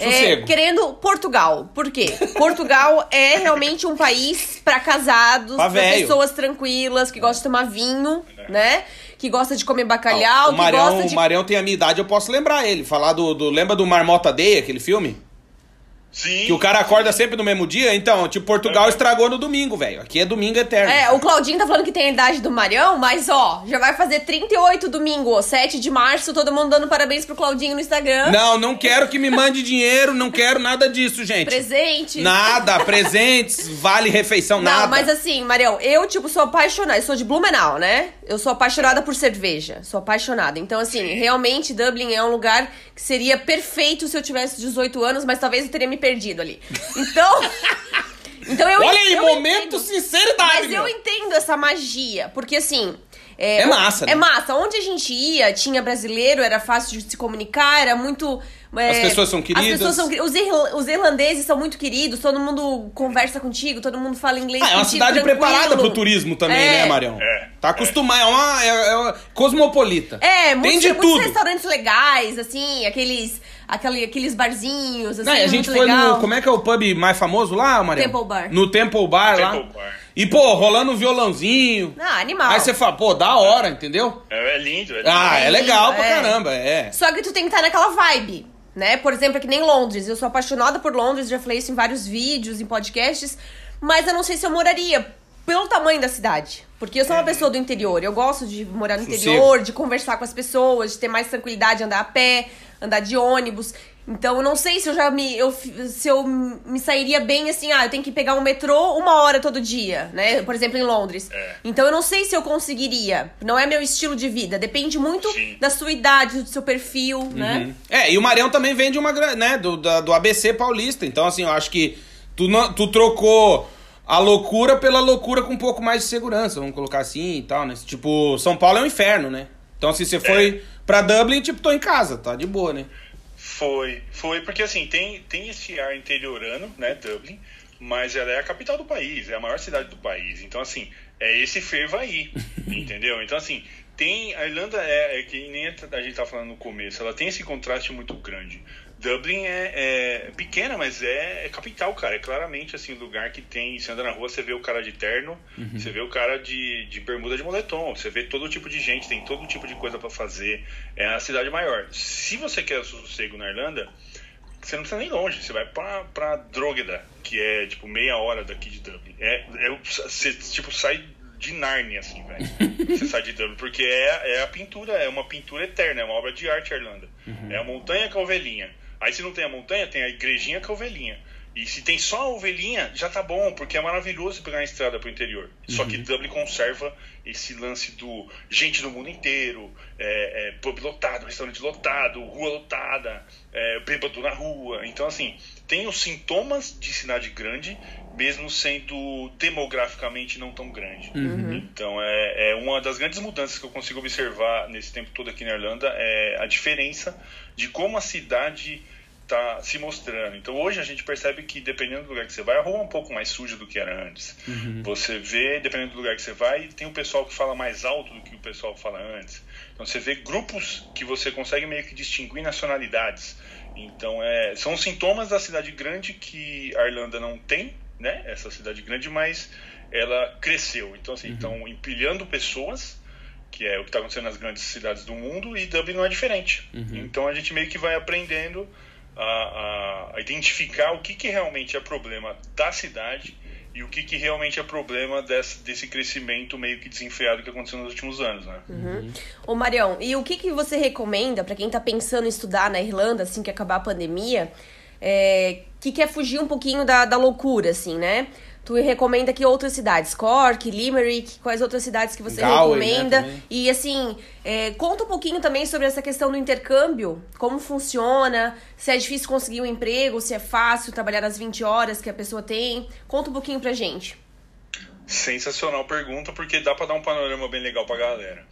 É, querendo Portugal. Por quê? Portugal é realmente um país pra casados, Pra pra pessoas tranquilas, que gostam de tomar vinho, né? Que gosta de comer bacalhau, o que Marião, gosta de. o Marião tem a minha idade, eu posso lembrar ele. Falar do. do lembra do Marmota Day, aquele filme? Sim. Que o cara acorda sempre no mesmo dia? Então, tipo, Portugal estragou no domingo, velho. Aqui é domingo eterno. É, o Claudinho tá falando que tem a idade do Marião, mas ó, já vai fazer 38 domingo, 7 de março, todo mundo dando parabéns pro Claudinho no Instagram. Não, não quero que me mande dinheiro, não quero nada disso, gente. Presente. Nada, presentes, vale refeição, nada. Não, mas assim, Marião, eu, tipo, sou apaixonada. Eu sou de Blumenau, né? Eu sou apaixonada por cerveja. Sou apaixonada. Então, assim, realmente, Dublin é um lugar que seria perfeito se eu tivesse 18 anos, mas talvez eu teria me perdido ali. Então. então eu Olha aí, eu momento entendo. sinceridade, Mas meu. eu entendo essa magia, porque assim. É massa, né? É massa. Onde a gente ia, tinha brasileiro, era fácil de se comunicar, era muito. é, As pessoas são queridas. As pessoas são queridas. Os, irla- os irlandeses são muito queridos, todo mundo conversa contigo, todo mundo fala inglês. Ah, é uma contigo, cidade tranquilo. preparada pro turismo também, É. né, Marião? É. Tá acostumado, é uma, é, é uma cosmopolita. É, Tem muitos, de muitos tudo. restaurantes legais, assim, aqueles, aquele, aqueles barzinhos, assim, Não, e a gente muito foi legal. no. Como é que é o pub mais famoso lá, Marião? Temple Bar. No Temple Bar lá. Temple Bar. E, pô, rolando um violãozinho. Ah, animal. Aí você fala, pô, da hora, entendeu? É, é lindo, é lindo. Ah, é É legal lindo, pra é. caramba, é. Só que tu tem que estar naquela vibe, né? Por exemplo, é que nem Londres. Eu sou apaixonada por Londres, já falei isso em vários vídeos, em podcasts, mas eu não sei se eu moraria pelo tamanho da cidade. Porque eu sou uma pessoa do interior. Eu gosto de morar no Sossego. interior, de conversar com as pessoas, de ter mais tranquilidade, andar a pé, andar de ônibus. Então eu não sei se eu já me. Eu, se eu me sairia bem assim, ah, eu tenho que pegar um metrô uma hora todo dia, né? Por exemplo, em Londres. É. Então eu não sei se eu conseguiria. Não é meu estilo de vida. Depende muito Sim. da sua idade, do seu perfil, né? É, e o Marião também vem de uma, né, do, da- do ABC paulista. Então, assim, eu acho que tu, não- tu trocou a loucura pela loucura com um pouco mais de segurança, vamos colocar assim e tal, né? Tipo, São Paulo é um inferno, né? Então, assim, você foi pra Dublin, tipo, tô em casa, tá de boa, né? Foi, foi porque assim, tem, tem esse ar interiorano, né, Dublin, mas ela é a capital do país, é a maior cidade do país. Então, assim, é esse fervo aí, entendeu? Então, assim, tem. A Irlanda é, é que nem a gente tá falando no começo, ela tem esse contraste muito grande. Dublin é, é pequena, mas é, é capital, cara. É claramente assim, lugar que tem. Você anda na rua, você vê o cara de terno, você vê o cara de, de bermuda de moletom, você vê todo tipo de gente, tem todo tipo de coisa pra fazer. É a cidade maior. Se você quer sossego na Irlanda, você não precisa nem longe, você vai pra, pra Drogheda, que é tipo meia hora daqui de Dublin. É, é, você tipo sai de Nárnia, assim, velho. Você sai de Dublin, porque é, é a pintura, é uma pintura eterna, é uma obra de arte Irlanda. É a montanha com a ovelhinha. Aí se não tem a montanha, tem a igrejinha com a ovelhinha. E se tem só a ovelhinha, já tá bom, porque é maravilhoso pegar a estrada pro interior. Só que Dublin conserva esse lance do gente do mundo inteiro, é, é, pub lotado, restaurante lotado, rua lotada, é, bêbado na rua. Então, assim, tem os sintomas de cidade grande, mesmo sendo demograficamente não tão grande. Então, é, é uma das grandes mudanças que eu consigo observar nesse tempo todo aqui na Irlanda, é a diferença de como a cidade tá se mostrando. Então hoje a gente percebe que dependendo do lugar que você vai, a rua é um pouco mais suja do que era antes. Você vê, dependendo do lugar que você vai, tem um pessoal que fala mais alto do que o pessoal fala antes. Então você vê grupos que você consegue meio que distinguir nacionalidades. Então é, são sintomas da cidade grande que a Irlanda não tem, né? Essa cidade grande, mas ela cresceu. Então, assim, estão empilhando pessoas, que é o que está acontecendo nas grandes cidades do mundo, e Dublin não é diferente. Então, a gente meio que vai aprendendo a, a, identificar o que, que realmente é problema da cidade e o que, que realmente é problema desse, desse crescimento meio que desenfreado que aconteceu nos últimos anos, né? Uhum. Ô Marião, e o que, que você recomenda para quem está pensando em estudar na Irlanda assim que acabar a pandemia, é, que quer fugir um pouquinho da, da loucura, assim, né? Tu recomenda que outras cidades? Cork, Limerick, quais outras cidades que você Galway, né, recomenda? também. e assim, é, conta um pouquinho também sobre essa questão do intercâmbio, como funciona, se é difícil conseguir um emprego, se é fácil trabalhar as 20 horas que a pessoa tem. Conta um pouquinho pra gente. Sensacional pergunta, porque dá para dar um panorama bem legal pra galera.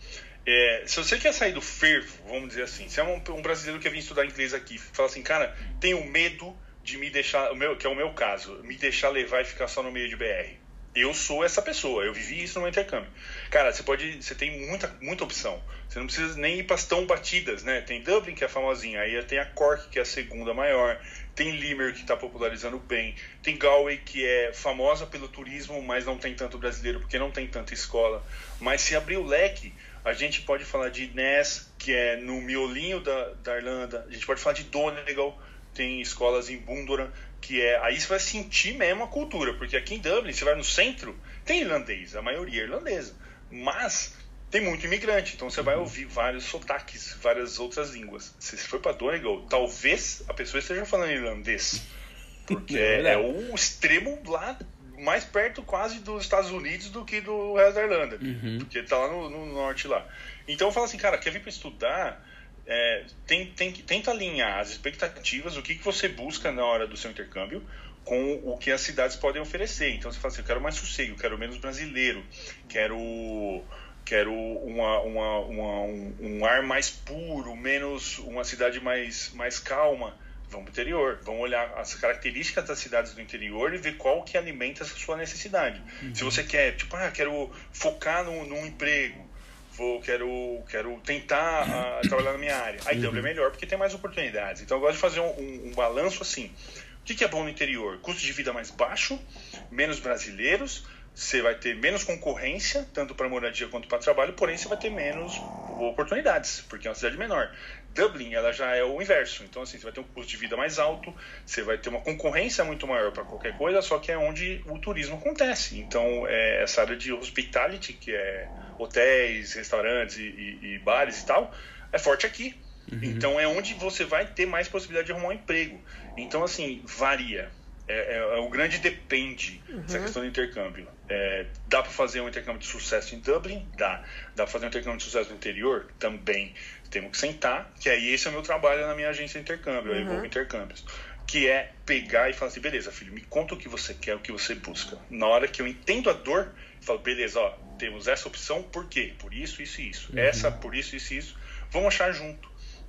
É, se você quer sair do fervo, vamos dizer assim, se é um, um brasileiro que quer vir estudar inglês aqui, fala assim, cara, tenho medo de me deixar, o meu, que é o meu caso, me deixar levar e ficar só no meio de BR. Eu sou essa pessoa, eu vivi isso no meu intercâmbio. Cara, você pode, você tem muita, muita opção. Você não precisa nem ir para as tão batidas, né? Tem Dublin que é famosinha, aí tem a Cork que é a segunda maior, tem Limerick que está popularizando bem, tem Galway que é famosa pelo turismo, mas não tem tanto brasileiro porque não tem tanta escola. Mas se abrir o leque, a gente pode falar de Ness, que é no miolinho da, da Irlanda, a gente pode falar de Donegal, tem escolas em Bundoran, que é. Aí você vai sentir mesmo a cultura, porque aqui em Dublin, você vai no centro, tem irlandês, a maioria é irlandesa. Mas tem muito imigrante, então você vai ouvir vários sotaques, várias outras línguas. Se você for para Donegal, talvez a pessoa esteja falando irlandês. Porque É é, o extremo lá mais perto quase dos Estados Unidos do que do resto da Irlanda. Porque tá lá no, no norte lá. Então eu falo assim, cara, quer vir para estudar? É, tem, tem, tenta alinhar as expectativas, o que, que você busca na hora do seu intercâmbio, com o que as cidades podem oferecer. Então você fala assim, eu quero mais sossego, eu quero menos brasileiro, quero quero uma, uma, uma- um, um ar mais puro, menos uma cidade mais, mais calma. Vamos para o interior, vamos olhar as características das cidades do interior e ver qual que alimenta essa sua necessidade. Se você quer, tipo, ah, quero focar num, num emprego, vou, quero, quero tentar ah, trabalhar na minha área. Aí Dublin é melhor porque tem mais oportunidades. Então eu gosto de fazer um, um- um balanço assim. O que, que é bom no interior? Custo de vida mais baixo, menos brasileiros, você vai ter menos concorrência, tanto para moradia quanto para trabalho, porém você vai ter menos oportunidades, porque é uma cidade menor. Dublin, ela já é o inverso. Então, assim, você vai ter um custo de vida mais alto, você vai ter uma concorrência muito maior para qualquer coisa, só que é onde o turismo acontece. Então, é essa área de hospitality, que é hotéis, restaurantes e, e- e bares e tal, é forte aqui. Então, é onde você vai ter mais possibilidade de arrumar um emprego. Então, assim, varia. É, é- é o grande depende essa questão do intercâmbio. É, dá para fazer um intercâmbio de sucesso em Dublin? Dá. Dá para fazer um intercâmbio de sucesso no interior? Também. Temos que sentar, que aí esse é o meu trabalho na minha agência de intercâmbio, eu envolvo intercâmbios. Que é pegar e falar assim, beleza, filho, me conta o que você quer, o que você busca. Na hora que eu entendo a dor, eu falo, beleza, ó, temos essa opção, por quê? Por isso, isso e isso. Essa, por isso, isso e isso. Vamos achar junto.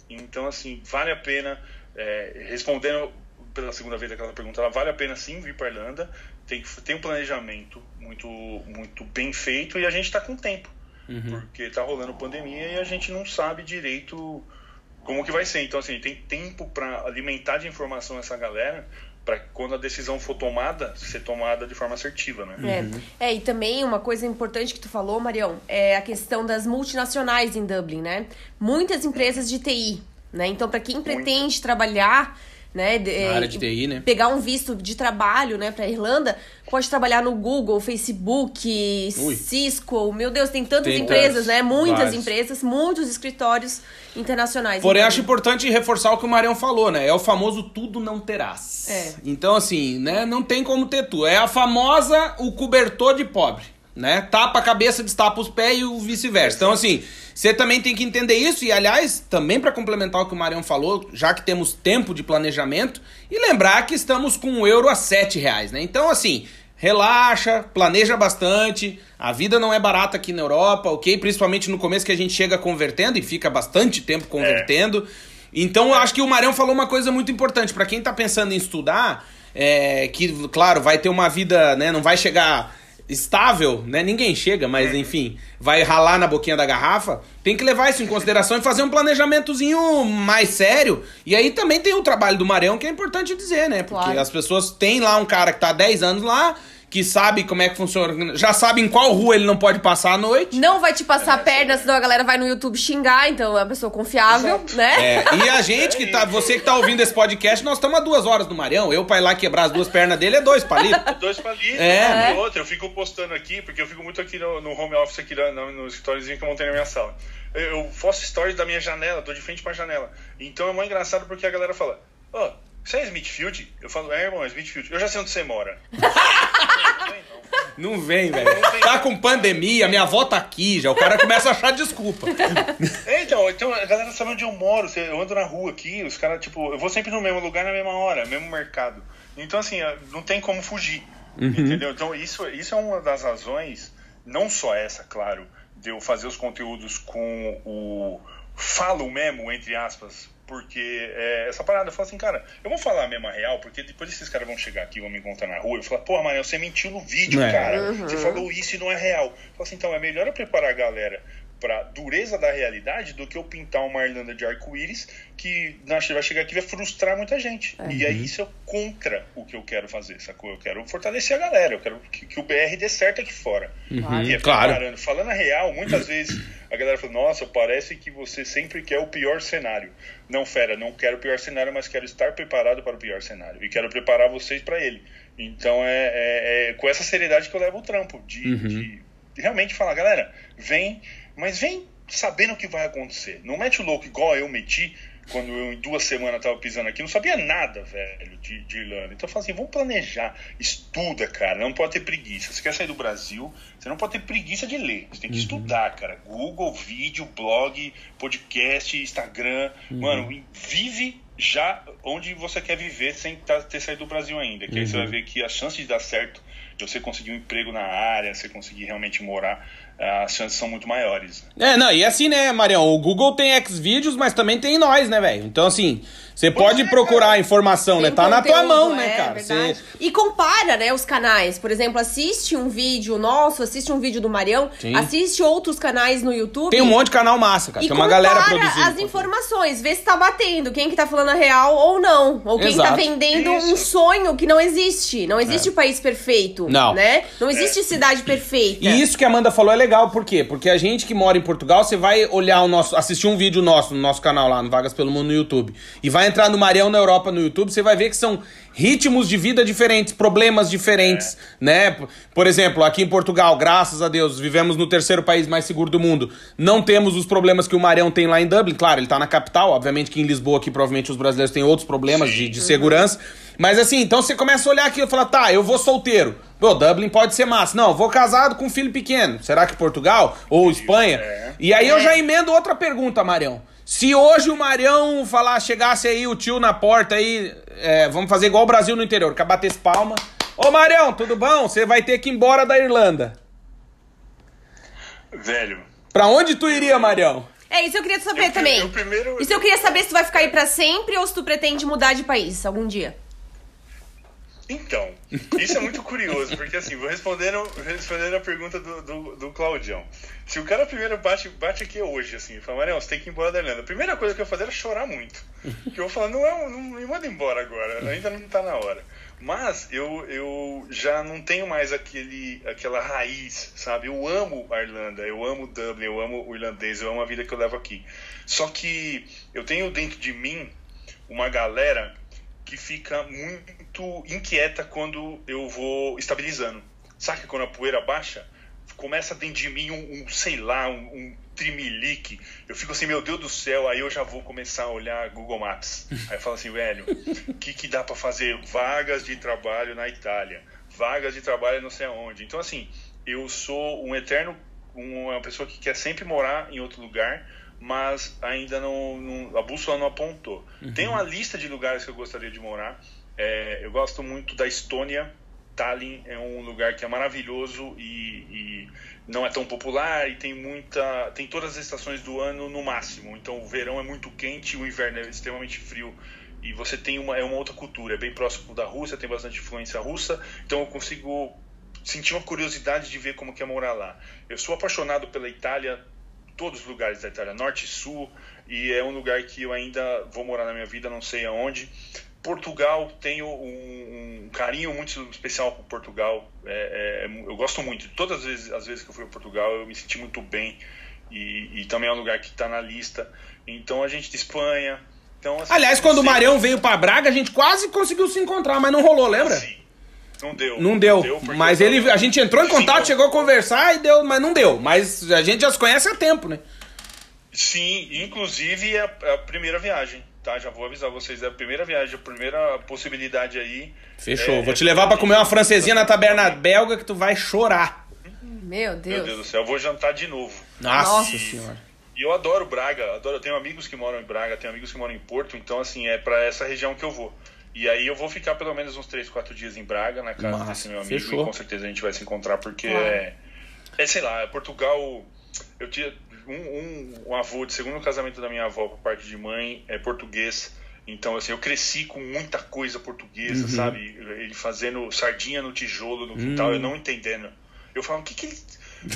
Então, assim, vale a pena, é, respondendo pela segunda vez aquela pergunta, ela vale a pena sim vir para Irlanda. Tem, tem um planejamento muito, muito bem feito e a gente está com tempo. Porque está rolando pandemia e a gente não sabe direito como que vai ser. Então, assim, tem tempo para alimentar de informação essa galera para quando a decisão for tomada, ser tomada de forma assertiva, né? É. é, e também uma coisa importante que tu falou, Marião, é a questão das multinacionais em Dublin, né? Muitas empresas de TI, né? Então, para quem pretende trabalhar, né, de- Na é, área de TI, né? pegar um visto de trabalho, né, para Irlanda, pode trabalhar no Google, Facebook, Ui. Cisco, meu Deus, tem tantas Tem empresas, tantos, né? Muitas vários. empresas, muitos escritórios internacionais. Porém, em acho importante reforçar o que o Marião falou, né? É o famoso tudo não terás. É. Então, assim, né? Não tem como ter tudo. É a famosa o cobertor de pobre, né? Tapa a cabeça, destapa os pés e o vice-versa. Então, assim, você também tem que entender isso. E, aliás, também para complementar o que o Marião falou, já que temos tempo de planejamento, e lembrar que estamos com o euro a sete reais, né? Então, assim, relaxa, planeja bastante. A vida não é barata aqui na Europa, ok? Principalmente no começo que a gente chega convertendo e fica bastante tempo convertendo. Então eu acho que o Marião falou uma coisa muito importante. Pra quem tá pensando em estudar, é, que, claro, vai ter uma vida, né? Não vai chegar estável, né? Ninguém chega, mas enfim, vai ralar na boquinha da garrafa. Tem que levar isso em consideração e fazer um planejamentozinho mais sério. E aí também tem o trabalho do Marião, que é importante dizer, né? Porque Claro. as pessoas têm lá um cara que tá há 10 anos lá, que sabe como é que funciona, já sabe em qual rua ele não pode passar à noite. Não vai te passar a perna, senão a galera vai no YouTube xingar, então é uma pessoa confiável, Exato. né? É, e a gente que tá, você que tá ouvindo esse podcast, nós estamos há duas horas no Marião. Eu pra ir lá quebrar as duas pernas dele é dois palitos. Dois palitos, É. e outra, eu fico postando aqui, porque eu fico muito aqui no, no home office, aqui no, no, escritóriozinho que eu montei na minha sala. Eu, eu faço stories da minha janela, tô de frente pra janela. Então é muito engraçado porque a galera fala, ó, você é Smithfield? Eu falo, é, irmão, é Smithfield. Eu já sei onde você mora. Não vem, não. Não vem, velho. Tá com pandemia, minha avó tá aqui já. O cara começa a achar desculpa. É, então, então, a galera sabe onde eu moro. Eu ando na rua aqui, os caras, tipo, eu vou sempre no mesmo lugar na mesma hora, mesmo mercado. Então, assim, não tem como fugir. Entendeu? Então, isso, isso é uma das razões, não só essa, claro, de eu fazer os conteúdos com o falo mesmo, entre aspas, porque é, essa parada, eu falo assim, cara, eu vou falar mesmo a real, porque depois esses caras vão chegar aqui, vão me encontrar na rua, eu falo, porra, Manel, você mentiu no vídeo, É. cara. Você falou isso e não é real. Eu falo assim, então é melhor eu preparar a galera pra dureza da realidade do que eu pintar uma Irlanda de arco-íris que vai chegar aqui e vai frustrar muita gente. E aí isso é contra o que eu quero fazer, sacou? Eu quero fortalecer a galera, eu quero que, que o BR dê certo aqui fora. E é claro. preparando. Falando a real, muitas vezes a galera fala, nossa, parece que você sempre quer o pior cenário. Não, fera, não quero o pior cenário, mas quero estar preparado para o pior cenário. E quero preparar vocês para ele. Então é, é- é com essa seriedade que eu levo o trampo. De, de realmente falar, galera, vem, mas vem sabendo o que vai acontecer. Não mete o louco igual eu meti quando eu em duas semanas tava pisando aqui. Não sabia nada, velho, de, de Irlanda. Então eu falo assim, vamos planejar. Estuda, cara. Não pode ter preguiça. Você quer sair do Brasil, você não pode ter preguiça de ler. Você tem que estudar, cara. Google, vídeo, blog, podcast, Instagram. Mano, e vive já onde você quer viver sem tá- ter saído do Brasil ainda. Que aí você vai ver que a chance de dar certo, de você conseguir um emprego na área, você conseguir realmente morar, as chances são muito maiores. É, não, e assim, né, Marião? O Google tem Xvideos, mas também tem nós, né, velho? Então, assim, você pode é, procurar cara. informação, né? Tá na tua conteúdo, mão, é, né, cara? Você- E compara, né, os canais. Por exemplo, assiste um vídeo nosso, assiste um vídeo do Marião, Sim. assiste outros canais no YouTube. Tem um monte de canal massa, cara. E tem uma compara galera produzindo. as conteúdo. informações, vê se tá batendo, quem que tá falando a real ou não. Ou quem tá Exato. vendendo um Isso. sonho que não existe. Não existe o país perfeito. É. Não. Né? Não existe cidade perfeita. E isso que a Amanda falou é legal, por quê? Porque a gente que mora em Portugal, você vai olhar o nosso, assistir um vídeo nosso no nosso canal lá, no Vagas pelo Mundo no YouTube, e vai entrar no Marião na Europa no YouTube, você vai ver que são ritmos de vida diferentes, problemas diferentes, né? P- Por exemplo, aqui em Portugal, graças a Deus, vivemos no terceiro país mais seguro do mundo. Não temos os problemas que o Marião tem lá em Dublin. Claro, ele tá na capital, obviamente que em Lisboa aqui provavelmente os brasileiros têm outros problemas de, de segurança. Mas assim, então você começa a olhar aquilo e fala, tá, eu vou solteiro. Pô, Dublin pode ser massa. Não, vou casado com um filho pequeno. Será que Portugal? Ou Espanha? É. E aí eu já emendo outra pergunta, Marião. Se hoje o Marião falar, chegasse aí o tio na porta aí, é, vamos fazer igual o Brasil no interior, que batesse palma. Ô Marião, tudo bom? Você vai ter que ir embora da Irlanda. Velho, Pra onde tu iria, Marião? É, isso eu queria saber Eu- também. eu primeiro- Isso eu queria saber se tu vai ficar aí pra sempre ou se tu pretende mudar de país algum dia. Então, isso é muito curioso, porque assim, vou respondendo, respondendo a pergunta do, do, do Claudião. Se o cara primeiro bate, bate aqui hoje, assim, e fala, Marião, você tem que ir embora da Irlanda. A primeira coisa que eu ia fazer era chorar muito. Que eu vou falar, não, é, não me manda embora agora, ainda não tá na hora. Mas eu, eu já não tenho mais aquele, aquela raiz, sabe? Eu amo a Irlanda, eu amo Dublin, eu amo o irlandês, eu amo a vida que eu levo aqui. Só que eu tenho dentro de mim uma galera que fica muito inquieta quando eu vou estabilizando. Sabe que quando a poeira baixa, começa dentro de mim um, um, sei lá, um, um trimelique. Eu fico assim, meu Deus do céu, aí eu já vou começar a olhar Google Maps. Aí eu falo assim, velho, o que, que dá para fazer? Vagas de trabalho na Itália, vagas de trabalho não sei aonde. Então, assim, eu sou um eterno, uma pessoa que quer sempre morar em outro lugar, mas ainda não, não a bússola não apontou. Tem uma lista de lugares que eu gostaria de morar. É, eu gosto muito da Estônia. Tallinn é um lugar que é maravilhoso e, e não é tão popular e tem muita, tem todas as estações do ano no máximo. Então o verão é muito quente, o inverno é extremamente frio e você tem uma é uma outra cultura. É bem próximo da Rússia, tem bastante influência russa. Então eu consigo sentir uma curiosidade de ver como que é morar lá. Eu sou apaixonado pela Itália todos os lugares da Itália, norte e sul, e é um lugar que eu ainda vou morar na minha vida, não sei aonde. Portugal, tenho um, um, carinho muito especial por Portugal. É, é, eu gosto muito. Todas as vezes, as vezes que eu fui a Portugal, eu me senti muito bem. E, e também é um lugar que está na lista. Então a gente de Espanha. Então, assim, Aliás, quando o Marião veio para Braga, a gente quase conseguiu se encontrar, mas não rolou, lembra? Sim. Não deu. Não deu. Não deu mas ele, a gente entrou em contato, chegou a conversar e deu, mas não deu. Mas a gente já se conhece há tempo, né? Sim, inclusive é a, é a primeira viagem tá? Já vou avisar vocês, é a primeira viagem, a primeira possibilidade aí. Fechou. É, vou te levar para comer uma francesinha na taberna belga que tu vai chorar. Meu Deus. Meu Deus do céu, eu vou jantar de novo. Nossa, Nossa senhora. E eu adoro Braga, adoro, eu tenho amigos que moram em Braga, tenho amigos que moram em Porto, então assim, é para essa região que eu vou. E aí eu vou ficar pelo menos uns 3, 4 dias em Braga, na casa Massa, desse meu amigo, fechou. e com certeza a gente vai se encontrar, porque é, é, sei lá, Portugal, eu tinha um, um, um avô de segundo casamento da minha avó, por parte de mãe, é português, então, assim, eu cresci com muita coisa portuguesa, uhum. sabe? Ele fazendo sardinha no tijolo no quintal, uhum. eu não entendendo. Eu falava, o que que ele...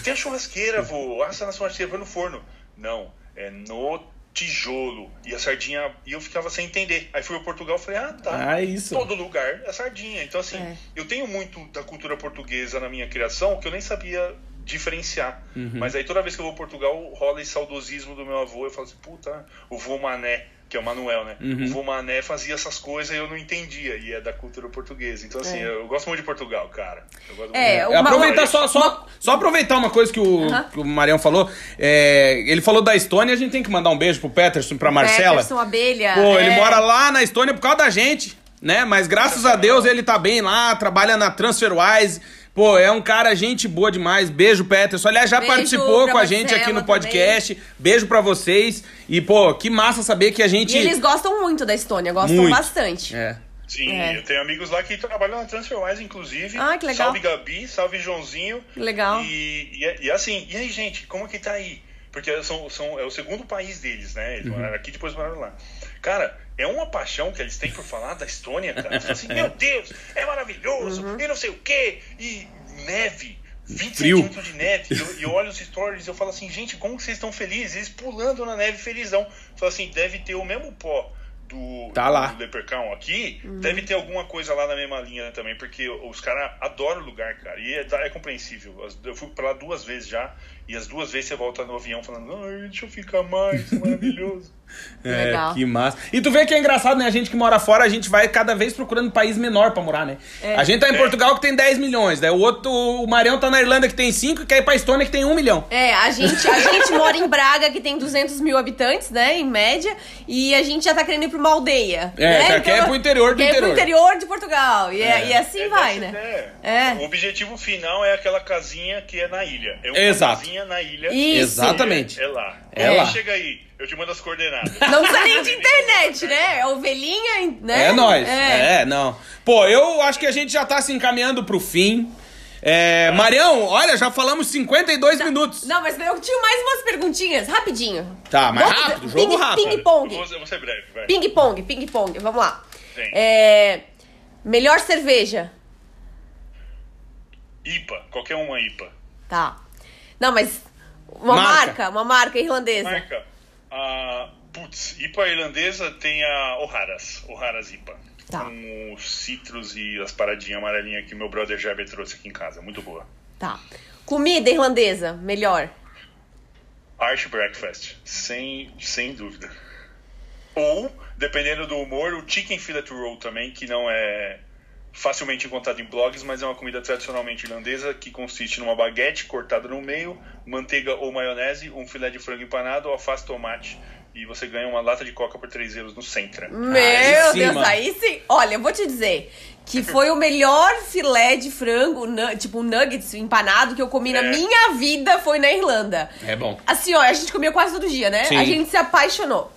Tem a churrasqueira, vô, assa na churrasqueira, vai no forno. Não, é no tijolo. E a sardinha... E eu ficava sem entender. Aí fui ao Portugal e falei, ah, tá. Ah, isso. Todo lugar é sardinha. Então, assim, é. eu tenho muito da cultura portuguesa na minha criação que eu nem sabia diferenciar. Uhum. Mas aí toda vez que eu vou ao Portugal, rola esse saudosismo do meu avô. Eu falo assim, puta, o vô Mané que é o Manuel, né? Uhum. O vô Mané fazia essas coisas e eu não entendia, e é da cultura portuguesa. Então, assim, é. eu gosto muito de Portugal, cara. Eu gosto é, muito. Aproveitar só, só, só aproveitar uma coisa que o, uhum. que o Marião falou. É, ele falou da Estônia, a gente tem que mandar um beijo pro Peterson, pra Marcela. Peterson, abelha. Pô, é. ele mora lá na Estônia por causa da gente, né? Mas graças a Deus ele tá bem lá, trabalha na TransferWise Pô, é um cara, gente boa demais. Beijo, Peterson. Aliás, já Beijo participou com a gente aqui no podcast. Também. Beijo para vocês. E, pô, que massa saber que a gente. E eles gostam muito da Estônia, gostam muito. bastante. É. Sim, é. eu tenho amigos lá que trabalham na TransferWise, inclusive. Ah, que legal. Salve Gabi, salve Joãozinho. Legal. E, e, e, assim, e aí, gente, como que tá aí? Porque são, são, é o segundo país deles, né? Eles uhum. moraram aqui depois moraram lá. Cara, é uma paixão que eles têm por falar da Estônia, cara. assim, meu Deus, é maravilhoso, uhum. e não sei o quê, e neve, 20 Frio. centímetros de neve. E eu, eu, olho os stories e eu falo assim, gente, como vocês estão felizes? Eles pulando na neve felizão. Falo assim, deve ter o mesmo pó do, tá lá. do Leprechaun aqui, uhum. deve ter alguma coisa lá na mesma linha também, porque os caras adoram o lugar, cara. E é, é, compreensível. Eu fui pra lá duas vezes já, e as duas vezes você volta no avião falando, ai, deixa eu ficar mais, maravilhoso. É, Legal. que massa. E tu vê que é engraçado, né? A gente que mora fora, a gente vai cada vez procurando um país menor pra morar, né? É. A gente tá em é. Portugal que tem 10 milhões, daí o outro, o Marião tá na Irlanda que tem 5 e quer ir pra Estônia que tem 1 milhão. É, a gente, a gente mora em Braga que tem 200 mil habitantes, né? Em média, e a gente já tá querendo ir pra uma aldeia. É, né? já então, quer ir pro interior do quer interior. Quer pro interior de Portugal. E, é. e assim é, vai, né? É. O objetivo final é aquela casinha que é na ilha. É uma Exato. Casinha na ilha. Isso. Exatamente. É, lá. É lá. Chega aí. Eu te mando as coordenadas. Não precisa nem de internet, né? É ovelhinha, né? É nóis. É. é, não. Pô, eu acho que a gente já tá se encaminhando pro fim. É, Marião, olha, já falamos 52 tá. minutos. Não, mas eu tinha mais umas perguntinhas, rapidinho. Tá, mas rápido, jogo ping, rápido. Ping-pong. Vou, vou ser breve, vai. Ping-pong, ping-pong, vamos lá. É, melhor cerveja? IPA, qualquer uma IPA. Tá. Não, mas uma marca, marca uma marca irlandesa. Marca. Uh, putz, IPA irlandesa tem a O'Hara's. O'Hara's IPA. Tá. Com os citros e as paradinhas amarelinhas que meu brother Gerber trouxe aqui em casa. Muito boa. Tá. Comida irlandesa, melhor. Irish Breakfast. Sem, sem dúvida. Ou, dependendo do humor, o Chicken Fillet Roll também, que não é facilmente encontrado em blogs, mas é uma comida tradicionalmente irlandesa que consiste numa baguete cortada no meio, manteiga ou maionese, um filé de frango empanado, alface, tomate e você ganha uma lata de coca por 3 euros no Centra. Meu aí Deus, aí sim. Olha, eu vou te dizer que foi o melhor filé de frango, tipo nuggets empanado que eu comi é. na minha vida foi na Irlanda. É bom. Assim, ó, a gente comia quase todo dia, né? Sim. A gente se apaixonou.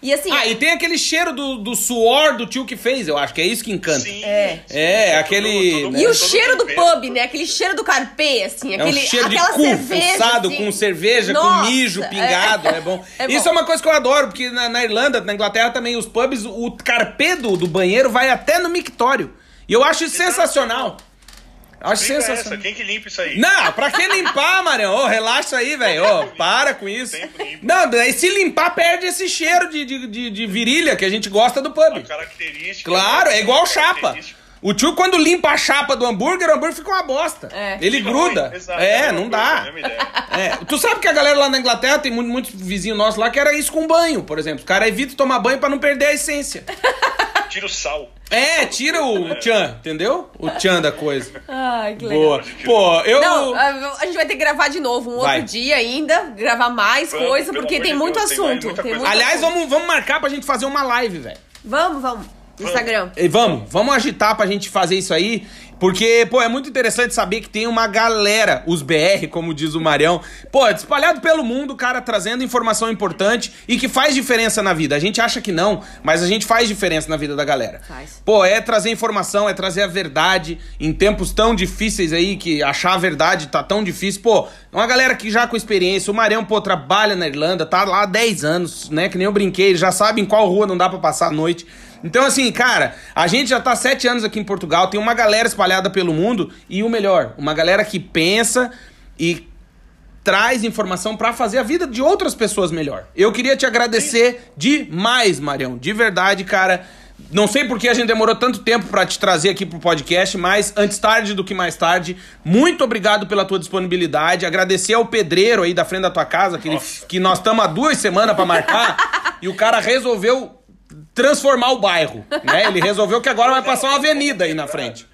E assim. Ah, e tem aquele cheiro do, do suor do tio que fez, eu acho que é isso que encanta. Sim, é. É, aquele. Todo, todo, e o cheiro do pub, né? Aquele cheiro do carpê, assim. Aquele, é um cheiro aquela de cu cerveja, assim. com cerveja, Nossa, com mijo pingado, é, é bom. é, bom. Isso é uma coisa que eu adoro, porque na, na, Irlanda, na Inglaterra também, os pubs, o carpê do, do banheiro vai até no mictório. E eu acho isso sensacional. Acho Briga sensacional. essa, quem que limpa isso aí? Não, pra que limpar, Marião? Ô, relaxa aí, velho. Ô, para com isso. Não, se limpar, perde esse cheiro de, de, de, de virilha que a gente gosta do A pub. característica. Claro, é igual chapa. O tio, quando limpa a chapa do hambúrguer, o hambúrguer fica uma bosta. É. Ele Fica gruda. é, a mesma não a dá. ideia. É, tu sabe que a galera lá na Inglaterra tem muito- muitos vizinhos nossos lá que era isso com banho, por exemplo. Os caras evitam tomar banho pra não perder a essência. Tira o sal. É, tira o tchan, entendeu? O tchan da coisa. Ai, que legal. Boa. Pô, eu. Não, a, gente vai ter que gravar de novo um Vai. outro dia ainda, gravar mais Vamos, coisa, porque tem de muito Deus, tem mais assunto. tem coisa. muito Aliás, assunto. vamos, vamos marcar pra gente fazer uma live, velho. Vamos, vamos. Instagram. E vamos, vamos agitar pra gente fazer isso aí. Porque, pô, é muito interessante saber que tem uma galera, os BR, como diz o Marião, pô, espalhado pelo mundo, cara, trazendo informação importante e que faz diferença na vida. A gente acha que não, mas a gente faz diferença na vida da galera. Faz. Pô, é trazer informação, é trazer a verdade em tempos tão difíceis aí, que achar a verdade tá tão difícil. Pô, uma galera que já com experiência, o Marião, pô, trabalha na Irlanda, tá lá há 10 anos, né? Que nem eu brinquei, já sabe em qual rua não dá pra passar a noite. Então, assim, cara, a gente já tá sete anos aqui em Portugal, tem uma galera espalhada pelo mundo e o melhor, uma galera que pensa e traz informação pra fazer a vida de outras pessoas melhor. Eu queria te agradecer demais, Marião, de verdade, cara. Não sei por que a gente demorou tanto tempo pra te trazer aqui pro podcast, mas antes tarde do que mais tarde, muito obrigado pela tua disponibilidade. Agradecer ao pedreiro aí da frente da tua casa, que, ele- que nós estamos há duas semanas pra marcar, e o cara resolveu transformar o bairro, né? Ele resolveu que agora vai passar uma avenida aí na frente.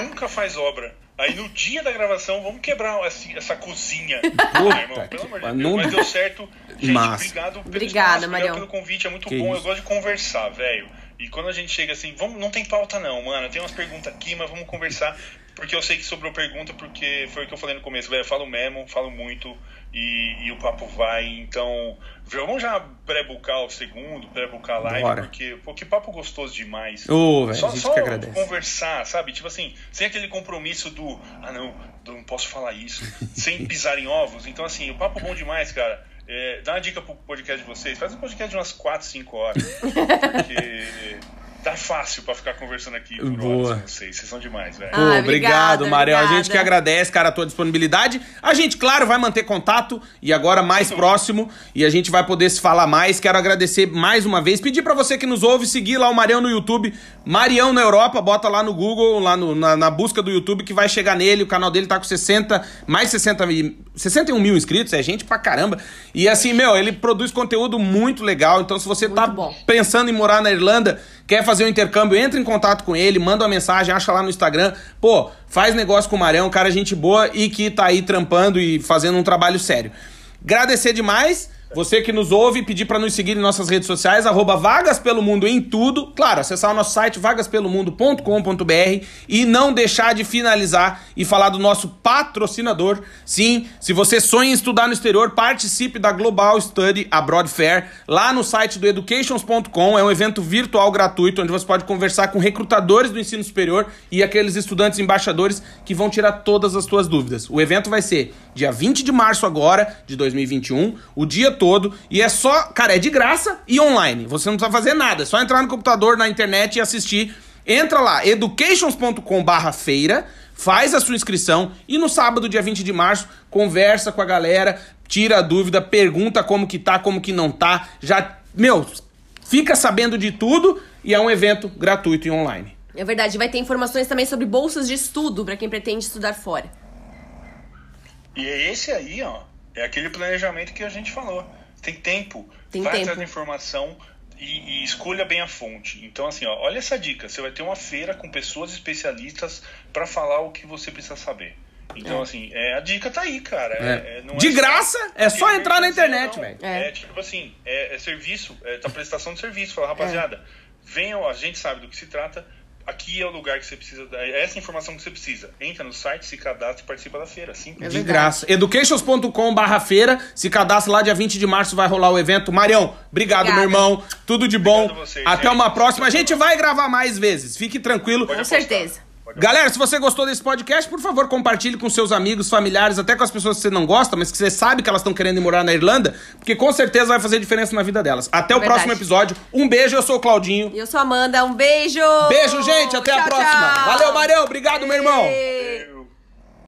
Nunca faz obra. Aí no dia da gravação, vamos quebrar essa, essa cozinha. Puta Ah, irmão, que pelo amor de. Deus. Não- Mas deu certo. Gente, Massa. obrigado pelo Obrigada, espaço, Marião. obrigado pelo convite. É muito Que bom. isso. Eu gosto de conversar, velho. E quando a gente chega assim, vamos, não tem pauta não, mano. Tem umas perguntas aqui, mas vamos conversar. Porque eu sei que sobrou pergunta, porque foi o que eu falei no começo, velho. Eu falo mesmo, falo muito e, e o papo vai. Então, vamos já pré-bucar o segundo, pré-bucar a live, Bora. porque, pô, que papo gostoso demais. Ô, velho, só, a gente só que agradece. conversar, sabe? Tipo assim, sem aquele compromisso do, ah não, não posso falar isso, sem pisar em ovos. Então, assim, o papo bom demais, cara. É, dá uma dica pro podcast de vocês, faz um podcast de umas 4, 5 horas. Porque tá fácil pra ficar conversando aqui por Boa. horas com vocês. Vocês são demais, velho. Ah, obrigado, obrigada, Mariel. A gente que agradece, cara, a tua disponibilidade. A gente, claro, vai manter contato e agora mais próximo e a gente vai poder se falar mais. Quero agradecer mais uma vez. Pedir pra você que nos ouve seguir lá o Marião no YouTube. Marião na Europa, bota lá no Google, lá no- na, na busca do YouTube que vai chegar nele. O canal dele tá com 60, mais 60 mil, 61 mil inscritos, é gente pra caramba. E assim, meu, ele produz conteúdo muito legal. Então, se você Muito tá bom. pensando em morar na Irlanda, quer fazer um intercâmbio, entra em contato com ele, manda uma mensagem, acha lá no Instagram. Pô, faz negócio com o Marão, cara gente boa e que tá aí trampando e fazendo um trabalho sério. Agradecer demais. Você que nos ouve, pedir pra nos seguir em nossas redes sociais, arroba Vagas Pelo Mundo em tudo. Claro, acessar o nosso site vagaspelomundo.com.br e não deixar de finalizar e falar do nosso patrocinador. Sim, se você sonha em estudar no exterior, participe da Global Study Abroad Fair lá no site do educations.com. É um evento virtual gratuito onde você pode conversar com recrutadores do ensino superior e aqueles estudantes embaixadores que vão tirar todas as suas dúvidas. O evento vai ser dia 20 de março agora de 2021, o dia todo, e é só, cara, é de graça e online. Você não precisa fazer nada, é só entrar no computador, na internet e assistir. Entra lá, educations.com/feira, faz a sua inscrição e no sábado, dia 20 de março, conversa com a galera, tira a dúvida, pergunta como que tá, como que não tá, já, meu, fica sabendo de tudo e é um evento gratuito e online. É verdade, vai ter informações também sobre bolsas de estudo pra quem pretende estudar fora. E é esse aí, ó, é aquele planejamento que a gente falou. Tem tempo, Tem vai tempo. atrás da informação e, e escolha bem a fonte. Então, assim, ó, olha essa dica. Você vai ter uma feira com pessoas especialistas para falar o que você precisa saber. Então, É. assim, é, a dica tá aí, cara. É. É- é- não De só- graça, é só entrar na mercancia, internet, velho. É. É. tipo assim, é, é serviço, é tá prestação de serviço. Fala, rapaziada, venham, a gente sabe do que se trata. Aqui é o lugar que você precisa, da- é essa informação que você precisa. Entra no site, se cadastra e participa da feira. Simples. É De graça. Educations.com barra feira. Se cadastra lá, dia 20 de março vai rolar o evento. Marião, obrigado, Obrigada. meu irmão. Tudo de bom. Obrigado a vocês, Até gente. uma próxima. A gente vai gravar mais vezes. Fique tranquilo. Pode Com apostar. certeza. Galera, se você gostou desse podcast, por favor, compartilhe com seus amigos, familiares, até com as pessoas que você não gosta, mas que você sabe que elas estão querendo ir morar na Irlanda, porque com certeza vai fazer diferença na vida delas. Até o Verdade. próximo episódio. Um beijo, eu sou o Claudinho. E eu sou a Amanda, um beijo! Beijo, gente, até a Tchau, próxima. tchau. Valeu, Marião, obrigado, meu irmão. Ei.